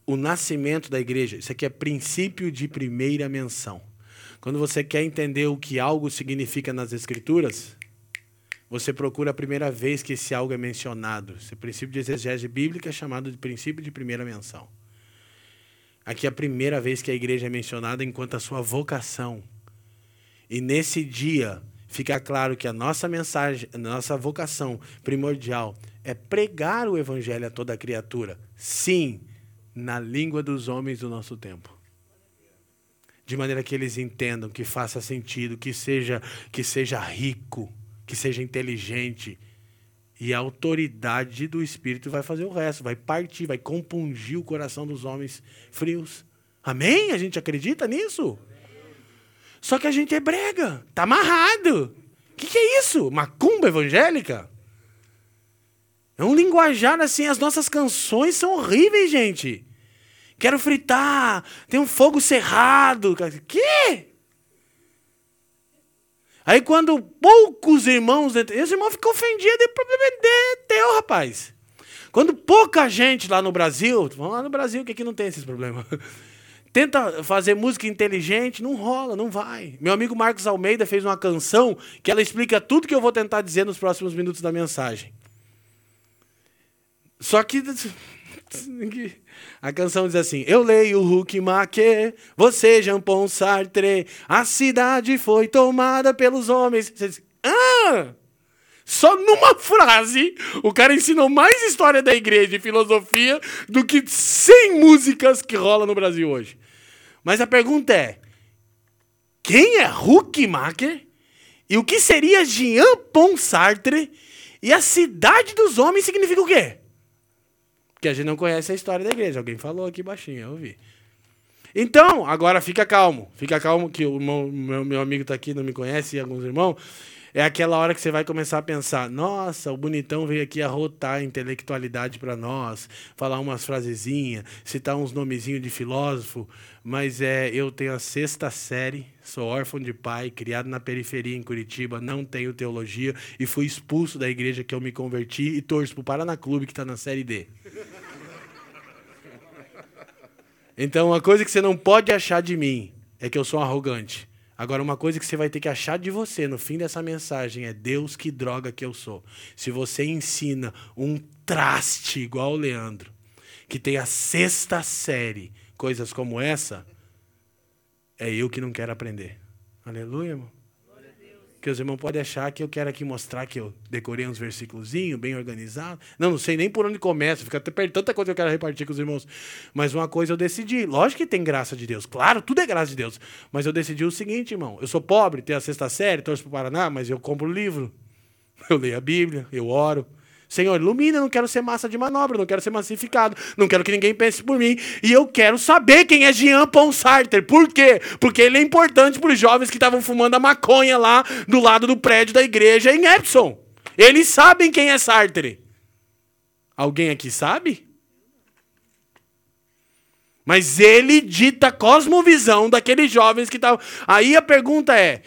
o nascimento da igreja, isso aqui é princípio de primeira menção. Quando você quer entender o que algo significa nas Escrituras, você procura a primeira vez que esse algo é mencionado. Esse princípio de exegese bíblica é chamado de princípio de primeira menção. Aqui é a primeira vez que a igreja é mencionada enquanto a sua vocação. E nesse dia, fica claro que a nossa mensagem, a nossa vocação primordial é pregar o evangelho a toda criatura. Sim, na língua dos homens do nosso tempo. De maneira que eles entendam, que faça sentido, que seja que seja rico, que seja inteligente. E a autoridade do Espírito vai fazer o resto, vai partir, vai compungir o coração dos homens frios. Amém? A gente acredita nisso? Só que a gente é brega, tá amarrado. O que, que é isso? Macumba evangélica? É um linguajar assim, as nossas canções são horríveis, gente. Quero fritar, tem um fogo cerrado. Que? Aí quando poucos irmãos, esse irmão fica ofendido, e problema é teu, rapaz. Quando pouca gente lá no Brasil, vamos lá no Brasil que aqui não tem esses problemas. Tenta fazer música inteligente, não rola, não vai. Meu amigo Marcos Almeida fez uma canção que ela explica tudo que eu vou tentar dizer nos próximos minutos da mensagem. Só que a canção diz assim: Eu leio Huck Maquet, você Jean Paul Sartre, a cidade foi tomada pelos homens. Você diz, ah! Só numa frase, o cara ensinou mais história da igreja e filosofia do que 100 músicas que rola no Brasil hoje. Mas a pergunta é: quem é Huckmacher? E o que seria Jean Paul Sartre? E a cidade dos homens significa o quê? Porque a gente não conhece a história da igreja. Alguém falou aqui baixinho, eu ouvi. Então, agora fica calmo. Fica calmo que o meu, meu, meu amigo está aqui, não me conhece, e alguns irmãos é aquela hora que você vai começar a pensar: nossa, o bonitão veio aqui arrotar intelectualidade para nós, falar umas frasezinhas, citar uns nomezinhos de filósofo, mas é, eu tenho a sexta série, sou órfão de pai, criado na periferia em Curitiba, não tenho teologia e fui expulso da igreja que eu me converti e torço para o Paraná Clube que está na série D. Então, uma coisa que você não pode achar de mim é que eu sou arrogante. Agora, uma coisa que você vai ter que achar de você no fim dessa mensagem é Deus que droga que eu sou. Se você ensina um traste igual o Leandro, que tem a sexta série, coisas como essa, é eu que não quero aprender. Aleluia, irmão. Que os irmãos podem achar que eu quero aqui mostrar que eu decorei uns versículos bem organizado. Não, não sei nem por onde começa, fica até perto tanta coisa que eu quero repartir com os irmãos. Mas uma coisa eu decidi. Lógico que tem graça de Deus. Claro, tudo é graça de Deus. Mas eu decidi o seguinte, irmão. Eu sou pobre, tenho a sexta série, torço para o Paraná, mas eu compro livro. Eu leio a Bíblia, eu oro. Senhor, ilumina, não quero ser massa de manobra, não quero ser massificado, não quero que ninguém pense por mim. E eu quero saber quem é Jean Paul Sartre. Por quê? Porque ele é importante para os jovens que estavam fumando a maconha lá do lado do prédio da igreja em Epson. Eles sabem quem é Sartre. Alguém aqui sabe? Mas ele dita a cosmovisão daqueles jovens que estavam. Aí a pergunta é: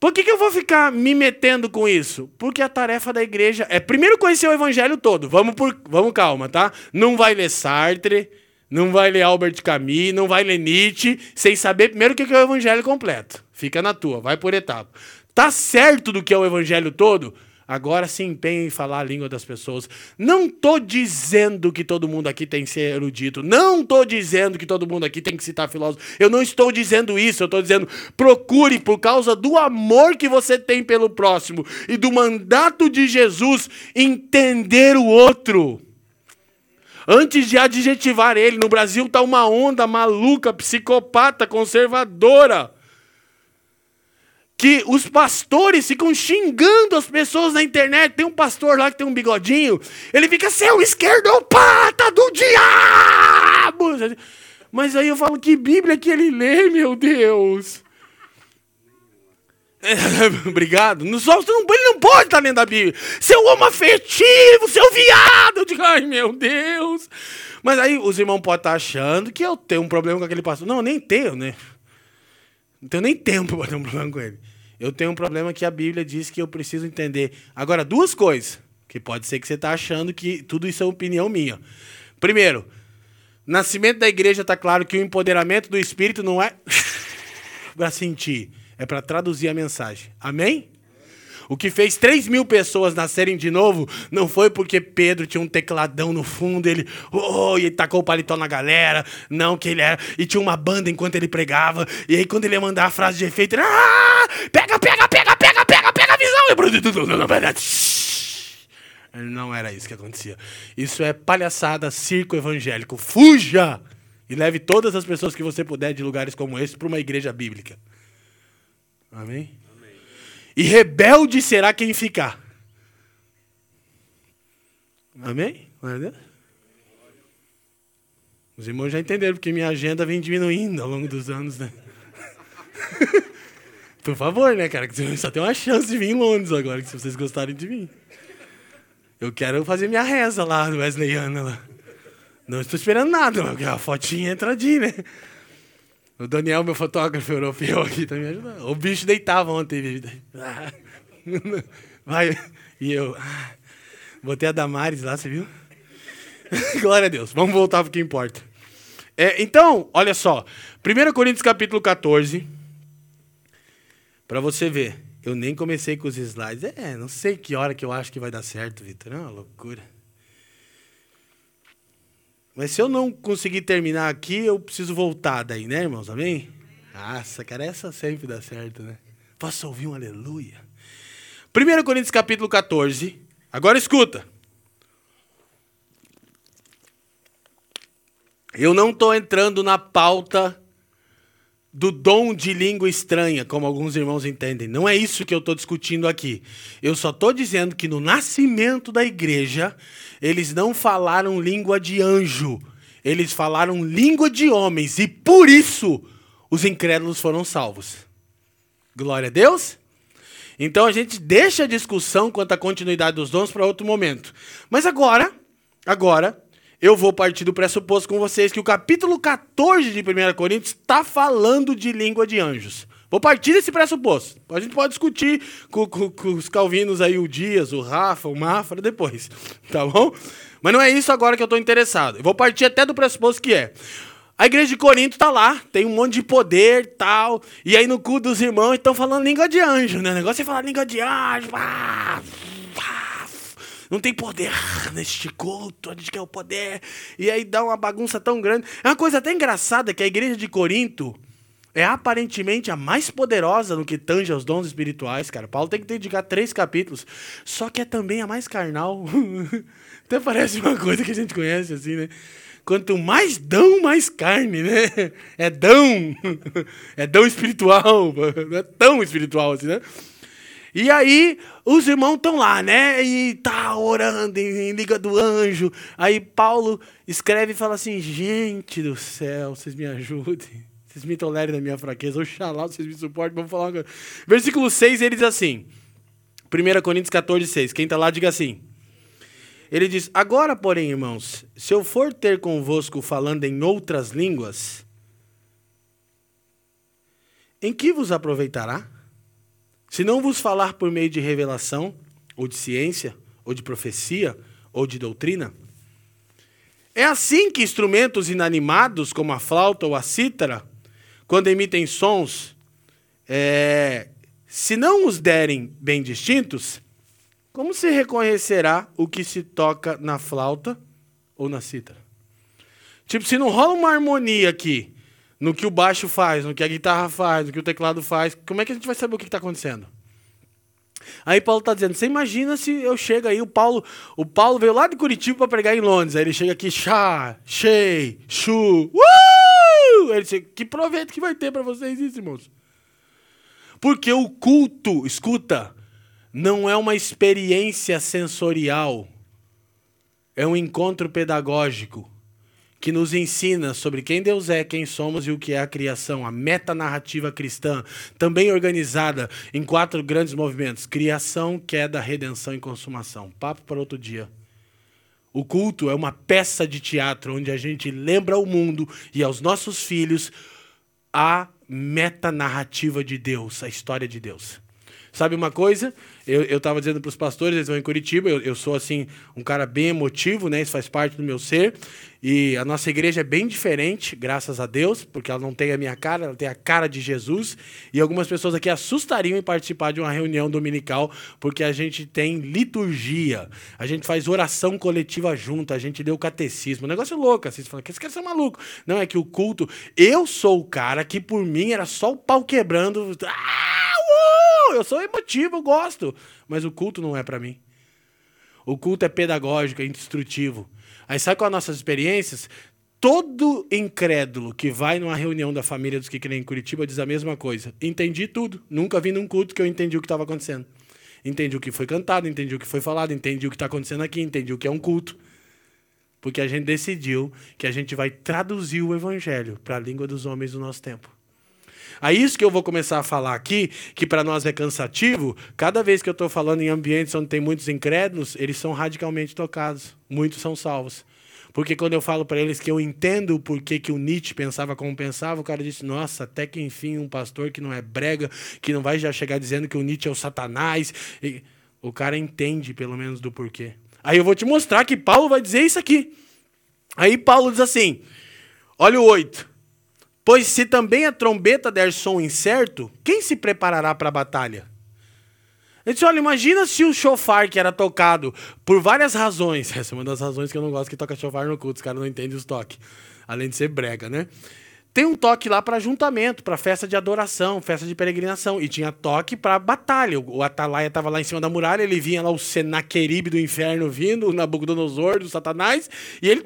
por que, que eu vou ficar me metendo com isso? Porque a tarefa da igreja é primeiro conhecer o evangelho todo. Vamos, por, vamos calma, tá? Não vai ler Sartre, não vai ler Albert Camus, não vai ler Nietzsche, sem saber primeiro o que é o evangelho completo. Fica na tua, vai por etapa. Tá certo do que é o evangelho todo? Agora se empenha em falar a língua das pessoas. Não estou dizendo que todo mundo aqui tem que ser erudito. Não estou dizendo que todo mundo aqui tem que citar filósofo. Eu não estou dizendo isso. Eu estou dizendo procure, por causa do amor que você tem pelo próximo e do mandato de Jesus, entender o outro. Antes de adjetivar ele, no Brasil está uma onda maluca, psicopata, conservadora que os pastores ficam xingando as pessoas na internet. Tem um pastor lá que tem um bigodinho, ele fica, seu esquerdopata do diabo! Mas aí eu falo, que Bíblia que ele lê, meu Deus? Obrigado. Não, só, não, ele não pode estar lendo a Bíblia. Seu homo afetivo, seu viado. Digo, ai meu Deus. Mas aí os irmãos podem estar achando que eu tenho um problema com aquele pastor. Não, nem tenho, né? Não tenho nem tempo para ter um problema com ele. Eu tenho um problema que a Bíblia diz que eu preciso entender. Agora, duas coisas, que pode ser que você está achando que tudo isso é opinião minha. Primeiro, nascimento da igreja está claro que o empoderamento do Espírito não é para sentir, é para traduzir a mensagem. Amém? O que fez 3 mil pessoas nascerem de novo não foi porque Pedro tinha um tecladão no fundo, ele, oh, e tacou o paletó na galera, não que ele era, e tinha uma banda enquanto ele pregava, e aí quando ele ia mandar a frase de efeito, ele, ah, pega, pega, pega, pega, pega, pega a visão. Não era isso que acontecia. Isso é palhaçada, circo evangélico. Fuja! E leve todas as pessoas que você puder de lugares como esse para uma igreja bíblica. Amém? E rebelde será quem ficar. Amém? Os irmãos já entenderam, porque minha agenda vem diminuindo ao longo dos anos, né? Por favor, né, cara? Que só tem uma chance de vir em Londres agora, se vocês gostarem de mim. Eu quero fazer minha reza lá, Wesleyana lá. Não estou esperando nada, porque a fotinha entra de, né? O Daniel, meu fotógrafo europeu aqui, tá me ajudando. O bicho deitava ontem. Vai. E eu. Botei a Damares lá, você viu? Glória a Deus. Vamos voltar para o que importa. É, então, olha só. 1 Coríntios capítulo 14. Para você ver. Eu nem comecei com os slides. É, não sei que hora que eu acho que vai dar certo, Vitor. É uma loucura. Mas se eu não conseguir terminar aqui, eu preciso voltar daí, né, irmãos? Amém? Nossa, cara, essa sempre dá certo, né? Posso ouvir um aleluia? 1 Coríntios capítulo 14. Agora escuta. Eu não estou entrando na pauta do dom de língua estranha, como alguns irmãos entendem. Não é isso que eu estou discutindo aqui. Eu só estou dizendo que no nascimento da igreja, eles não falaram língua de anjo, eles falaram língua de homens, e por isso os incrédulos foram salvos. Glória a Deus. Então a gente deixa a discussão quanto à continuidade dos dons para outro momento. Mas agora, agora, eu vou partir do pressuposto com vocês que o capítulo 14 de 1 Coríntios está falando de língua de anjos. Vou partir desse pressuposto. A gente pode discutir com, com, com, os calvinos aí, o Dias, o Rafa, o Mafra, depois. Tá bom? Mas não é isso agora que eu estou interessado. Eu vou partir até do pressuposto que é. A igreja de Corinto está lá, tem um monte de poder tal. E aí no culto dos irmãos estão falando língua de anjo, né? O negócio é falar língua de anjo. Ah, não tem poder neste culto, a gente quer o poder. E aí dá uma bagunça tão grande. É uma coisa até engraçada que a igreja de Corinto é aparentemente a mais poderosa no que tange aos dons espirituais, cara. Paulo tem que dedicar três capítulos. Só que é também a mais carnal. até parece uma coisa que a gente conhece assim, né? Quanto mais dão, mais carne, né? É dão. É dão espiritual. Não é tão espiritual assim, né? E aí, os irmãos estão lá, né? E tá orando em, em Liga do Anjo. Aí Paulo escreve e fala assim: Gente do céu, vocês me ajudem. Vocês me tolerem na minha fraqueza. Oxalá, vocês me suportem. Vamos falar coisa. Versículo 6, ele diz assim. 1 Coríntios 14, 6. Quem está lá, diga assim. Ele diz: Agora, porém, irmãos, se eu for ter convosco falando em outras línguas, em que vos aproveitará? Se não vos falar por meio de revelação, ou de ciência, ou de profecia, ou de doutrina? É assim que instrumentos inanimados, como a flauta ou a cítara, quando emitem sons, é, se não os derem bem distintos, Como se reconhecerá o que se toca na flauta ou na cítara? Tipo, se não rola uma harmonia aqui, no que o baixo faz, no que a guitarra faz, no que o teclado faz, como é que a gente vai saber o que está acontecendo? Aí Paulo está dizendo, você imagina se eu chego aí, o Paulo, o Paulo veio lá de Curitiba para pregar em Londres, aí ele chega aqui, chá, chei, chu, uh! Ele diz, que proveito que vai ter para vocês isso, irmãos? Porque o culto, escuta, não é uma experiência sensorial, é um encontro pedagógico que nos ensina sobre quem Deus é, quem somos e o que é a criação, a metanarrativa cristã, também organizada em quatro grandes movimentos: criação, queda, redenção e consumação. Papo para outro dia. O culto é uma peça de teatro onde a gente lembra ao mundo e aos nossos filhos a metanarrativa de Deus, a história de Deus. Sabe uma coisa? Eu estava dizendo para os pastores, eles vão em Curitiba, eu, eu sou assim um cara bem emotivo, né? Isso faz parte do meu ser. E a nossa igreja é bem diferente, graças a Deus, porque ela não tem a minha cara, ela tem a cara de Jesus. E algumas pessoas aqui assustariam em participar de uma reunião dominical, porque a gente tem liturgia, a gente faz oração coletiva junto, a gente lê o catecismo. Um negócio louco, assim, você fala que esse cara é maluco. Não, é que o culto, eu sou o cara que por mim era só o pau quebrando. Ah, uh, eu sou emotivo, eu gosto. Mas o culto não é para mim. O culto é pedagógico, é instrutivo. Aí sabe qual é as nossas experiências? Todo incrédulo que vai numa reunião da família dos que creem em Curitiba diz a mesma coisa. Entendi tudo. Nunca vi num culto que eu entendi o que estava acontecendo. Entendi o que foi cantado, entendi o que foi falado, entendi o que está acontecendo aqui, entendi o que é um culto. Porque a gente decidiu que a gente vai traduzir o evangelho para a língua dos homens do nosso tempo. Aí isso que eu vou começar a falar aqui, que para nós é cansativo, cada vez que eu estou falando em ambientes onde tem muitos incrédulos, eles são radicalmente tocados. Muitos são salvos. Porque quando eu falo para eles que eu entendo o porquê que o Nietzsche pensava como pensava, o cara disse: Nossa, até que enfim um pastor que não é brega, que não vai já chegar dizendo que o Nietzsche é o Satanás. E o cara entende pelo menos do porquê. Aí eu vou te mostrar que Paulo vai dizer isso aqui. Aí Paulo diz assim: Olha o 8. Pois se também a trombeta der som incerto, quem se preparará para a batalha? Ele disse: olha, imagina se o chofar que era tocado por várias razões. Essa é uma das razões que eu não gosto que toca chofar no culto, os caras não entendem os toques. Além de ser brega, né? Tem um toque lá para ajuntamento, para festa de adoração, festa de peregrinação. E tinha toque para batalha. O Atalaia estava lá em cima da muralha, ele vinha lá o Senaqueribe do inferno vindo, o Nabucodonosor do Satanás, e ele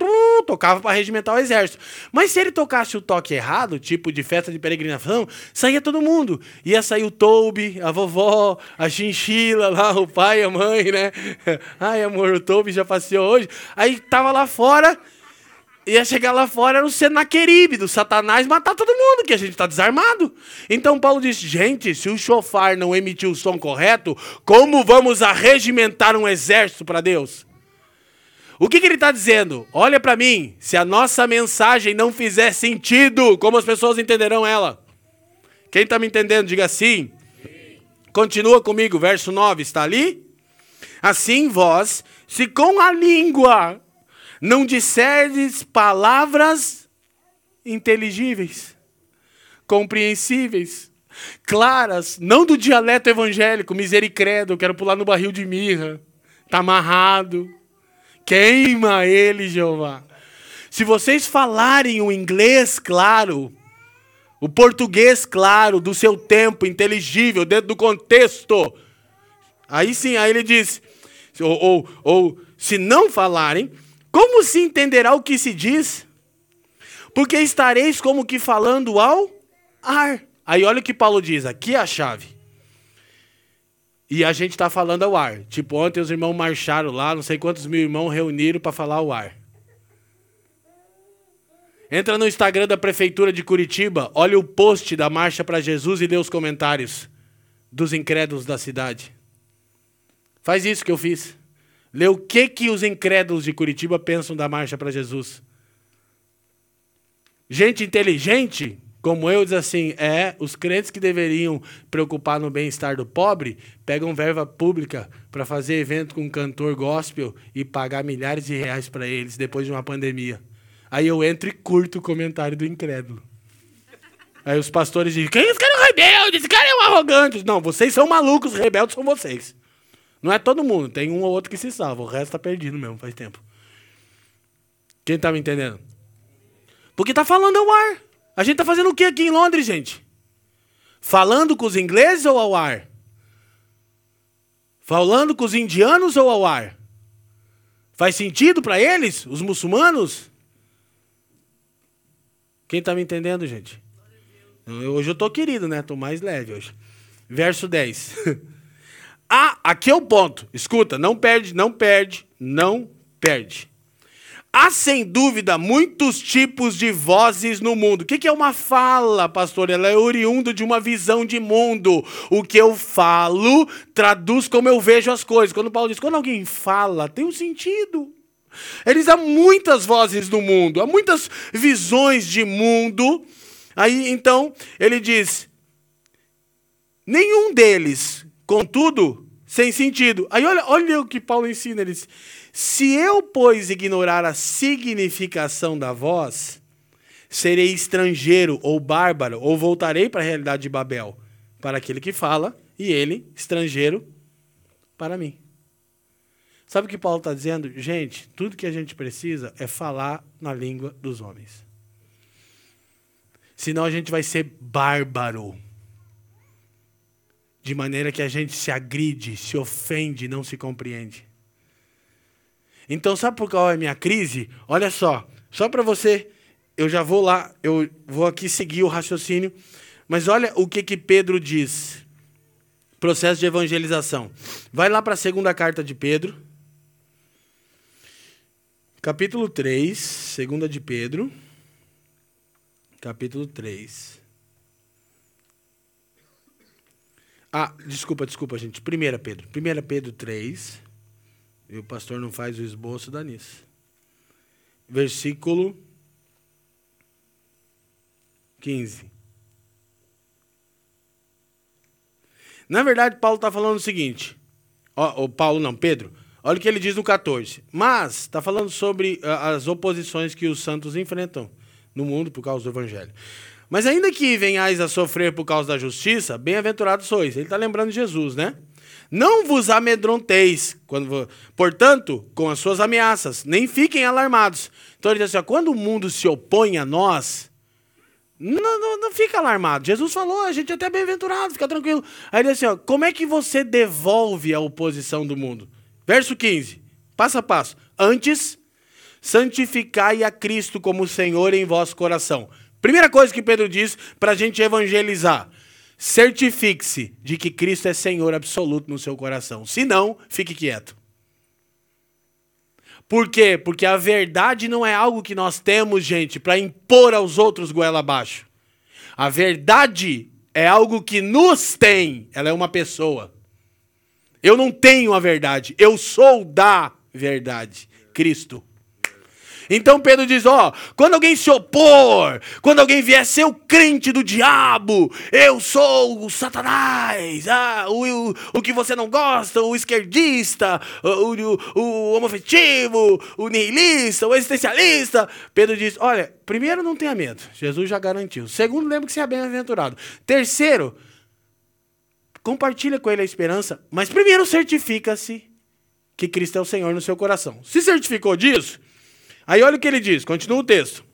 tocava para regimentar o exército. Mas se ele tocasse o toque errado, tipo de festa de peregrinação, saía todo mundo. Ia sair o Toby, a vovó, a chinchila lá, o pai, a mãe, né? Ai, amor, o Toby já passeou hoje. Aí tava lá fora ia chegar lá fora, era o Senaqueribe do Satanás matar todo mundo, que a gente está desarmado. Então Paulo disse: gente, se o chofar não emitiu o som correto, como vamos arregimentar um exército para Deus? O que, que ele está dizendo? Olha para mim, se a nossa mensagem não fizer sentido, como as pessoas entenderão ela? Quem está me entendendo, diga sim. Continua comigo, verso 9, está ali? Assim vós, se com a língua não discerdes palavras inteligíveis, compreensíveis, claras, não do dialeto evangélico, misericredo, quero pular no barril de mirra, está amarrado, queima ele, Jeová. Se vocês falarem o inglês claro, o português claro, do seu tempo, inteligível, dentro do contexto, aí sim, aí ele diz, ou, ou, ou se não falarem, como se entenderá o que se diz? Porque estareis como que falando ao ar. Aí olha o que Paulo diz, aqui é a chave. E a gente está falando ao ar. Tipo, ontem os irmãos marcharam lá, não sei quantos mil irmãos reuniram para falar ao ar. Entra no Instagram da Prefeitura de Curitiba, olha o post da Marcha para Jesus e lê os comentários dos incrédulos da cidade. Faz isso que eu fiz. Lê o que, que os incrédulos de Curitiba pensam da marcha para Jesus. Gente inteligente, como eu, diz assim: é, os crentes que deveriam preocupar no bem-estar do pobre pegam verba pública para fazer evento com um cantor gospel e pagar milhares de reais para eles depois de uma pandemia. Aí eu entro e curto o comentário do incrédulo. Aí os pastores dizem: quem esse cara é um rebelde? Esse cara é um arrogante. Não, vocês são malucos, rebeldes são vocês. Não é todo mundo, tem um ou outro que se salva, o resto está perdido mesmo, faz tempo. Quem está me entendendo? Porque está falando ao ar. A gente está fazendo o que aqui em Londres, gente? Falando com os ingleses ou ao ar? Falando com os indianos ou ao ar? Faz sentido para eles, os muçulmanos? Quem está me entendendo, gente? Hoje eu estou querido, né? Estou mais leve hoje. Verso 10. ah, aqui é o ponto. Escuta, não perde, não perde, não perde. Há sem dúvida muitos tipos de vozes no mundo. O que é uma fala, pastor? Ela é oriundo de uma visão de mundo. O que eu falo traduz como eu vejo as coisas. Quando Paulo diz, quando alguém fala, tem um sentido. Eles há muitas vozes no mundo, há muitas visões de mundo. Aí então ele diz: nenhum deles, contudo, sem sentido. Aí olha, olha o que Paulo ensina. Ele diz, se eu, pois, ignorar a significação da voz, serei estrangeiro ou bárbaro, ou voltarei para a realidade de Babel, para aquele que fala, e ele, estrangeiro, para mim. Sabe o que Paulo está dizendo? Gente, tudo que a gente precisa é falar na língua dos homens. Senão a gente vai ser bárbaro. De maneira que a gente se agride, se ofende, não se compreende. Então, sabe por qual é a minha crise? Olha só, só para você, eu já vou lá, eu vou aqui seguir o raciocínio, mas olha o que, que Pedro diz. Processo de evangelização. Vai lá para a segunda carta de Pedro. Capítulo 3, segunda de Pedro. Capítulo 3. Ah, desculpa, desculpa, gente. Primeira Pedro. Primeira Pedro 3. E o pastor não faz o esboço, dá nisso. Versículo 15. Na verdade, Paulo está falando o seguinte. Ó, o Paulo não, Pedro. Olha o que ele diz no 14. Mas está falando sobre uh, as oposições que os santos enfrentam no mundo por causa do evangelho. Mas ainda que venhais a sofrer por causa da justiça, bem-aventurados sois. Ele está lembrando de Jesus, né? Não vos amedronteis, quando, portanto, com as suas ameaças, nem fiquem alarmados. Então ele diz assim: ó, quando o mundo se opõe a nós, não, não, não fica alarmado. Jesus falou, a gente é até bem-aventurado, fica tranquilo. Aí ele diz assim: ó, como é que você devolve a oposição do mundo? Verso 15, passo a passo. Antes, santificai a Cristo como Senhor em vosso coração. Primeira coisa que Pedro diz para a gente evangelizar certifique-se de que Cristo é Senhor absoluto no seu coração. Se não, fique quieto. Por quê? Porque a verdade não é algo que nós temos, gente, para impor aos outros goela abaixo. A verdade é algo que nos tem. Ela é uma pessoa. Eu não tenho a verdade, eu sou da verdade. Cristo. Então Pedro diz: ó, quando alguém se opor, quando alguém vier ser o crente do diabo, eu sou o Satanás, ah, o, o, o que você não gosta, o esquerdista, o, o, o homofetivo, o nihilista, o existencialista. Pedro diz: olha, primeiro, não tenha medo, Jesus já garantiu. Segundo, lembra que você é bem-aventurado. Terceiro, compartilha com ele a esperança, mas primeiro certifica-se que Cristo é o Senhor no seu coração. Se certificou disso, Aí olha o que ele diz, continua o texto.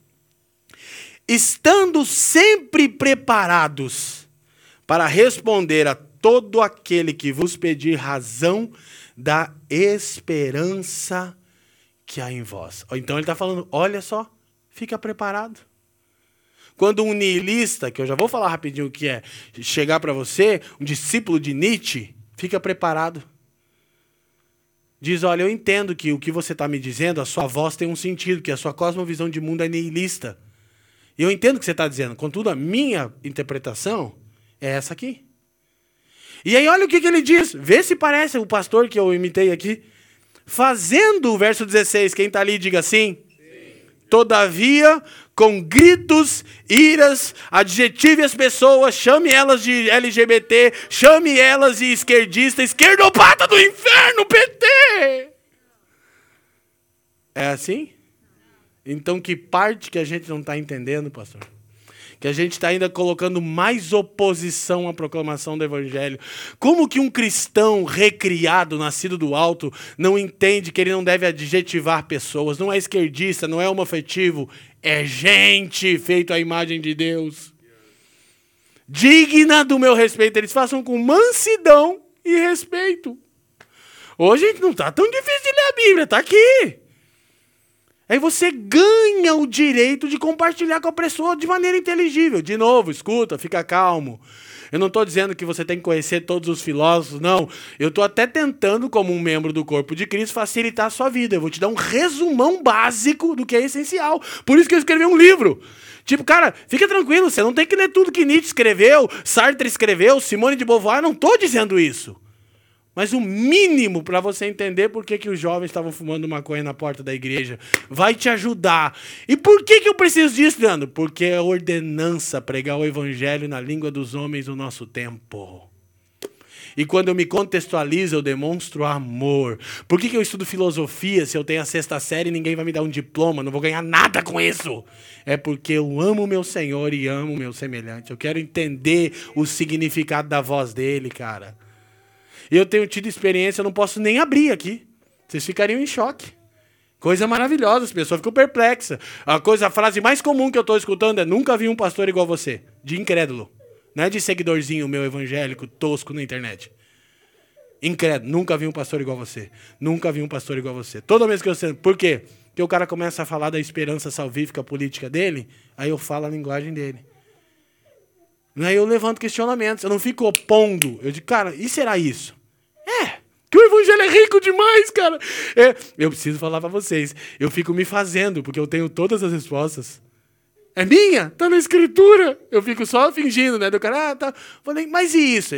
Estando sempre preparados para responder a todo aquele que vos pedir razão da esperança que há em vós. Então ele está falando: olha só, fica preparado. Quando um nihilista, que eu já vou falar rapidinho o que é, chegar para você, um discípulo de Nietzsche, fica preparado diz: Olha, eu entendo que o que você está me dizendo, a sua voz tem um sentido, que a sua cosmovisão de mundo é nihilista. E eu entendo o que você está dizendo, contudo, a minha interpretação é essa aqui. E aí, olha o que, que ele diz. Vê se parece o pastor que eu imitei aqui. Fazendo o verso 16, quem está ali, diga assim. Todavia, com gritos, iras, adjetive as pessoas, chame elas de LGBT, chame elas de esquerdista, esquerdopata do inferno, PT! É assim? Então, que parte que a gente não está entendendo, pastor? que a gente está ainda colocando mais oposição à proclamação do Evangelho. Como que um cristão recriado, nascido do alto, não entende que ele não deve adjetivar pessoas, não é esquerdista, não é homofetivo, é gente feito à imagem de Deus. Digna do meu respeito, eles façam com mansidão e respeito. Hoje não está tão difícil de ler a Bíblia, está aqui. Aí você ganha o direito de compartilhar com a pessoa de maneira inteligível. De novo, escuta, fica calmo. Eu não estou dizendo que você tem que conhecer todos os filósofos, não. Eu estou até tentando, como um membro do corpo de Cristo, facilitar a sua vida. Eu vou te dar um resumão básico do que é essencial. Por isso que eu escrevi um livro. Tipo, cara, fica tranquilo, você não tem que ler tudo que Nietzsche escreveu, Sartre escreveu, Simone de Beauvoir, não estou dizendo isso. Mas o mínimo para você entender por que, que os jovens estavam fumando maconha na porta da igreja vai te ajudar. E por que, que eu preciso disso, Leandro? Porque é ordenança pregar o evangelho na língua dos homens no nosso tempo. E quando eu me contextualizo, eu demonstro amor. Por que, que eu estudo filosofia se eu tenho a sexta série e ninguém vai me dar um diploma? Não vou ganhar nada com isso. É porque eu amo meu Senhor e amo meu semelhante. Eu quero entender o significado da voz dele, cara. Eu tenho tido experiência, eu não posso nem abrir aqui. Vocês ficariam em choque. Coisa maravilhosa, as pessoas ficam perplexas. A coisa, a frase mais comum que eu estou escutando é: nunca vi um pastor igual você. De incrédulo. Não é de seguidorzinho meu evangélico tosco na internet. Incrédulo. Nunca vi um pastor igual você. Nunca vi um pastor igual você. Toda vez que eu sei. Por quê? Porque o cara começa a falar da esperança salvífica política dele, aí eu falo a linguagem dele. Aí eu levanto questionamentos. Eu não fico opondo. Eu digo, cara, e será isso? É, que o evangelho é rico demais, cara. É, eu preciso falar para vocês. Eu fico me fazendo, porque eu tenho todas as respostas. É minha, tá na escritura. Eu fico só fingindo, né? Do cara, ah, tá. Falei, mas e isso?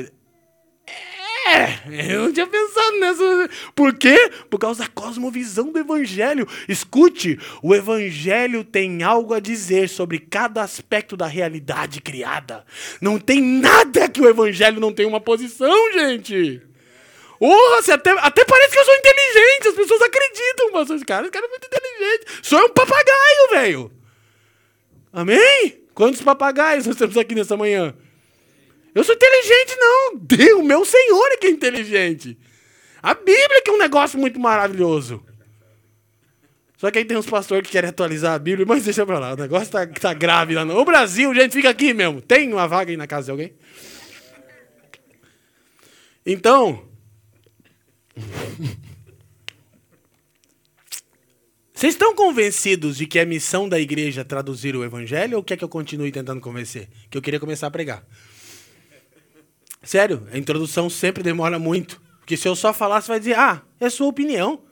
É, eu não tinha pensado nessa. Por quê? Por causa da cosmovisão do Evangelho. Escute, o Evangelho tem algo a dizer sobre cada aspecto da realidade criada. Não tem nada que o Evangelho não tenha uma posição, gente. Porra, você até, até parece que eu sou inteligente. As pessoas acreditam, mas esse cara, esse cara é muito inteligente. Sou um papagaio, velho. Amém? Quantos papagaios nós temos aqui nessa manhã? Eu sou inteligente, não. Deus, o meu Senhor é que é inteligente. A Bíblia que é um negócio muito maravilhoso. Só que aí tem uns pastores que querem atualizar a Bíblia, mas deixa pra lá. O negócio tá, tá grave lá. No Brasil, gente, fica aqui mesmo. Tem uma vaga aí na casa de alguém? Então, vocês estão convencidos de que é missão da igreja traduzir o evangelho ou quer que eu continue tentando convencer? Que eu queria começar a pregar. Sério, a introdução sempre demora muito. Porque se eu só falar, você vai dizer, ah, é sua opinião.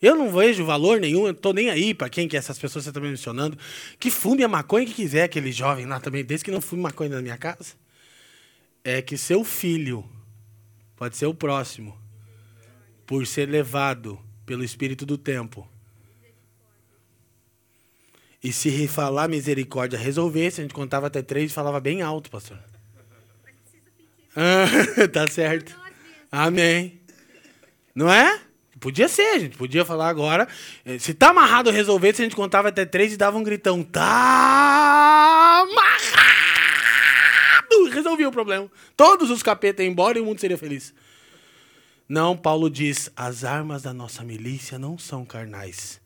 Eu não vejo valor nenhum, eu tô nem aí para quem que é essas pessoas que você está mencionando. Que fume a maconha que quiser, aquele jovem lá também, desde que não fume maconha na minha casa. É que seu filho, pode ser o próximo, por ser levado pelo espírito do tempo. E se falar misericórdia resolvesse, a gente contava até três e falava bem alto, pastor. Ah, tá certo. Amém. Não é? Podia ser, a gente podia falar agora. Eh, se tá amarrado resolver, se a gente contava até três e dava um gritão. Tá amarrado! Resolvia o problema. Todos os capetas iam embora e o mundo seria feliz. Não, Paulo diz: as armas da nossa milícia não são carnais.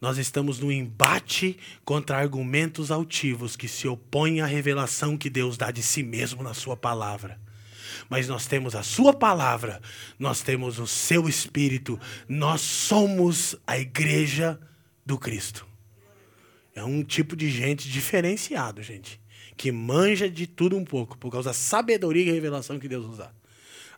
Nós estamos no embate contra argumentos altivos que se opõem à revelação que Deus dá de si mesmo na Sua palavra. Mas nós temos a Sua palavra, nós temos o Seu Espírito, nós somos a igreja do Cristo. É um tipo de gente diferenciado, gente, que manja de tudo um pouco, por causa da sabedoria e revelação que Deus nos dá.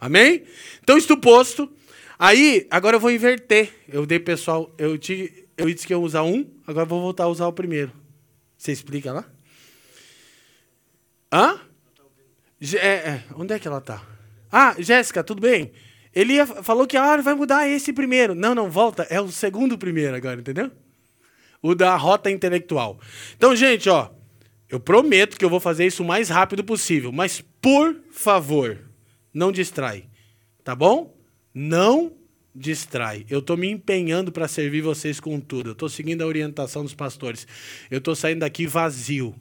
Amém? Então, isto posto. Aí, agora eu vou inverter. Eu dei, pessoal, eu, te, eu disse que ia usar um, agora vou voltar a usar o primeiro. Você explica lá? Hã? É, é, onde é que ela tá? Ah, Jéssica, tudo bem? Ele ia, falou que ah, vai mudar esse primeiro. Não, não, volta. É o segundo primeiro agora, entendeu? O da rota intelectual. Então, gente, ó. Eu prometo que eu vou fazer isso o mais rápido possível. Mas, por favor, não distrai. Tá bom? Não distrai. Eu estou me empenhando para servir vocês com tudo. Eu estou seguindo a orientação dos pastores. Eu estou saindo daqui vazio.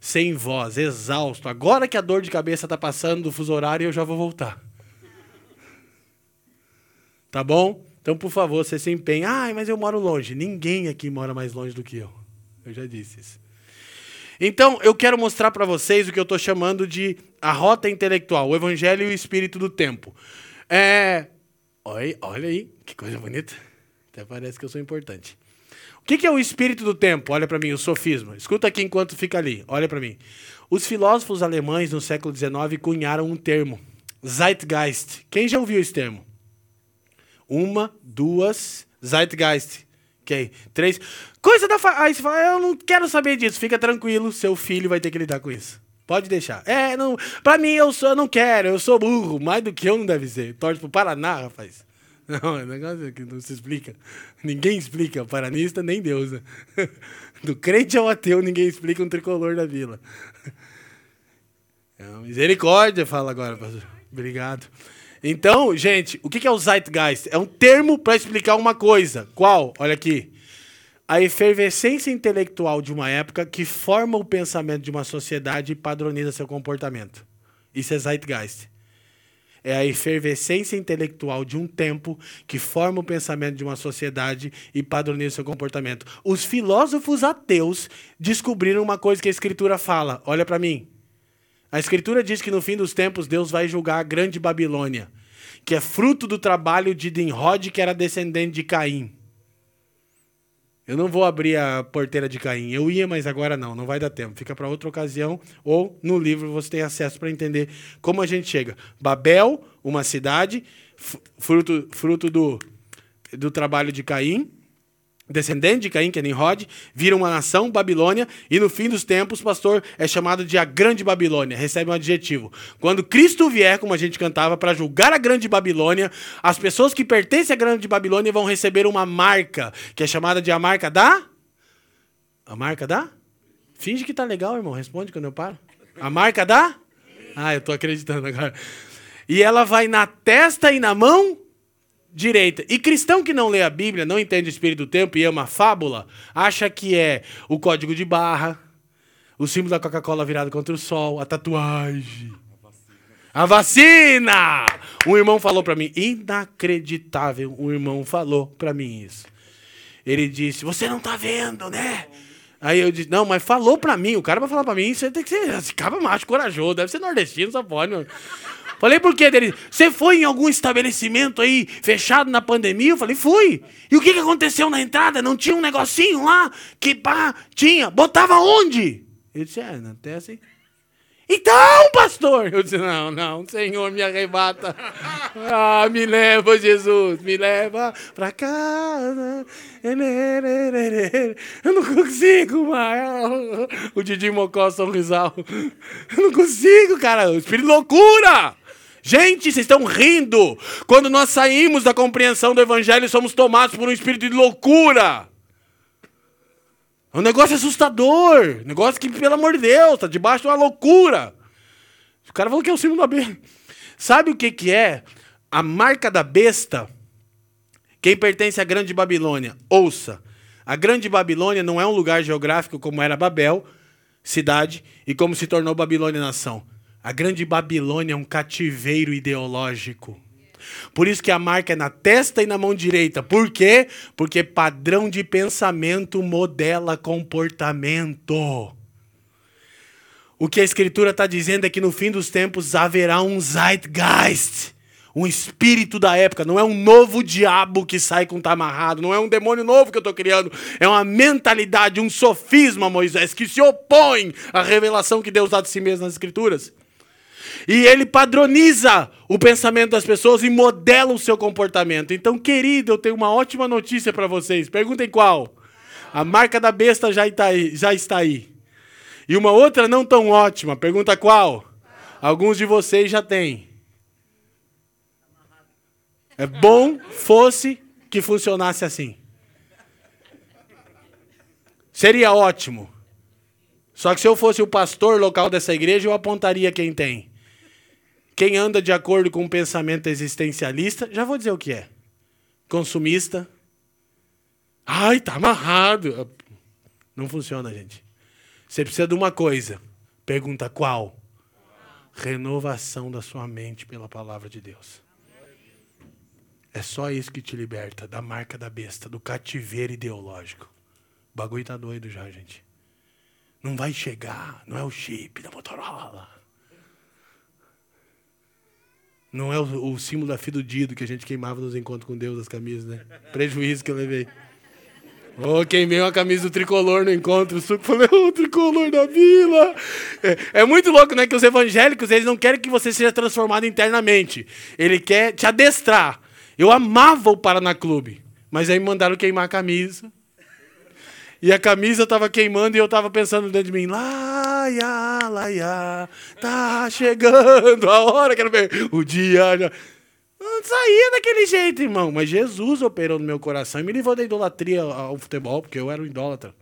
sem voz, exausto. Agora que a dor de cabeça está passando do fuso horário, eu já vou voltar. Tá bom? Então, por favor, você se empenhe. Ah, mas eu moro longe. Ninguém aqui mora mais longe do que eu. Eu já disse isso. Então, eu quero mostrar para vocês o que eu estou chamando de a rota intelectual, o evangelho e o espírito do tempo. É... Olha, olha aí, que coisa bonita. Até parece que eu sou importante. O que é o espírito do tempo? Olha para mim, o sofisma. Escuta aqui enquanto fica ali. Olha para mim. Os filósofos alemães no século XIX cunharam um termo, Zeitgeist. Quem já ouviu esse termo? Uma, duas, Zeitgeist. Ok, três. Coisa da. Fa... Aí você fala, eu não quero saber disso. Fica tranquilo, seu filho vai ter que lidar com isso. Pode deixar. É, não. Pra mim, eu sou, eu não quero, eu sou burro. Mais do que eu não deve ser. Torce pro Paraná, rapaz. Não, é um negócio que não se explica. Ninguém explica. Paranista, nem Deus. Né? Do crente ao ateu, ninguém explica um tricolor da vila. É misericórdia, fala agora, pastor. Obrigado. Então, gente, o que é o Zeitgeist? É um termo para explicar uma coisa. Qual? Olha aqui. A efervescência intelectual de uma época que forma o pensamento de uma sociedade e padroniza seu comportamento. Isso é Zeitgeist. É a efervescência intelectual de um tempo que forma o pensamento de uma sociedade e padroniza seu comportamento. Os filósofos ateus descobriram uma coisa que a Escritura fala. Olha para mim. A Escritura diz que no fim dos tempos Deus vai julgar a grande Babilônia, que é fruto do trabalho de Nimrod, que era descendente de Caim. Eu não vou abrir a porteira de Caim. Eu ia, mas agora não, não vai dar tempo. Fica para outra ocasião ou no livro você tem acesso para entender como a gente chega. Babel, uma cidade, fruto, fruto do, do trabalho de Caim descendente de Caim, que é Nimrod, vira uma nação, Babilônia, e no fim dos tempos, pastor, é chamado de a Grande Babilônia, recebe um adjetivo. Quando Cristo vier, como a gente cantava, para julgar a Grande Babilônia, as pessoas que pertencem à Grande Babilônia vão receber uma marca, que é chamada de a marca da... A marca da? Finge que tá legal, irmão, responde quando eu paro. A marca da? Ah, eu tô acreditando agora. E ela vai na testa e na mão direita. E cristão que não lê a Bíblia, não entende o espírito do tempo e ama a fábula, acha que é o código de barra, o símbolo da Coca-Cola virado contra o sol, a tatuagem. A vacina! Um irmão falou para mim, inacreditável, um irmão falou para mim isso. Ele disse: "Você não tá vendo, né?" Aí eu disse: "Não, mas falou para mim, o cara vai falar para mim, você tem que ser, esse cara macho corajoso, deve ser nordestino, só pode. Falei, por quê dele? Você foi em algum estabelecimento aí fechado na pandemia? Eu falei, fui. E o que, que aconteceu na entrada? Não tinha um negocinho lá que pá, tinha? Botava onde? Ele disse, é, na testa. Então, pastor! Eu disse, não, não, Senhor, me arrebata. Ah, me leva, Jesus, me leva pra casa. Eu não consigo mais. O Didi Mocó sorrisal. Eu não consigo, cara. Espírito loucura! Gente, vocês estão rindo. Quando nós saímos da compreensão do evangelho, somos tomados por um espírito de loucura. É um negócio assustador. Um negócio que, pelo amor de Deus, está debaixo de uma loucura. O cara falou que é o símbolo da besta. Sabe o que, que é? A marca da besta. Quem pertence à Grande Babilônia, ouça. A Grande Babilônia não é um lugar geográfico como era Babel, cidade, e como se tornou Babilônia nação. A grande Babilônia é um cativeiro ideológico. Por isso que a marca é na testa e na mão direita. Por quê? Porque padrão de pensamento modela comportamento. O que a Escritura está dizendo é que no fim dos tempos haverá um Zeitgeist, um espírito da época. Não é um novo diabo que sai com tá amarrado, não é um demônio novo que eu estou criando. É uma mentalidade, um sofisma, Moisés, que se opõe à revelação que Deus dá de si mesmo nas Escrituras. E ele padroniza o pensamento das pessoas e modela o seu comportamento. Então, querido, eu tenho uma ótima notícia para vocês. Perguntem qual. A marca da besta já está aí. Já está aí. E uma outra não tão ótima. Pergunta qual? Alguns de vocês já têm. É bom fosse que funcionasse assim. Seria ótimo. Só que se eu fosse o pastor local dessa igreja, eu apontaria quem tem. Quem anda de acordo com o pensamento existencialista, já vou dizer o que é. Consumista. Ai, tá amarrado. Não funciona, gente. Você precisa de uma coisa: Pergunta qual? Renovação da sua mente pela palavra de Deus. É só isso que te liberta da marca da besta, do cativeiro ideológico. O bagulho tá doido já, gente. Não vai chegar, não é o chip da Motorola. Não é o, o símbolo da Fidudido que a gente queimava nos encontros com Deus, as camisas, né? Prejuízo que eu levei. Oh, queimei uma camisa do tricolor no encontro. O suco falei, oh, tricolor da vila. É, é, muito louco, né? Que os evangélicos, eles não querem que você seja transformado internamente. Ele quer te adestrar. Eu amava o Paraná Clube. Mas aí me mandaram queimar a camisa. E a camisa estava queimando e eu estava pensando dentro de mim, laia, laia, tá chegando a hora, quero ver o dia. Já. Não saía daquele jeito, irmão. Mas Jesus operou no meu coração e me livrou da idolatria ao futebol, porque eu era um idólatra.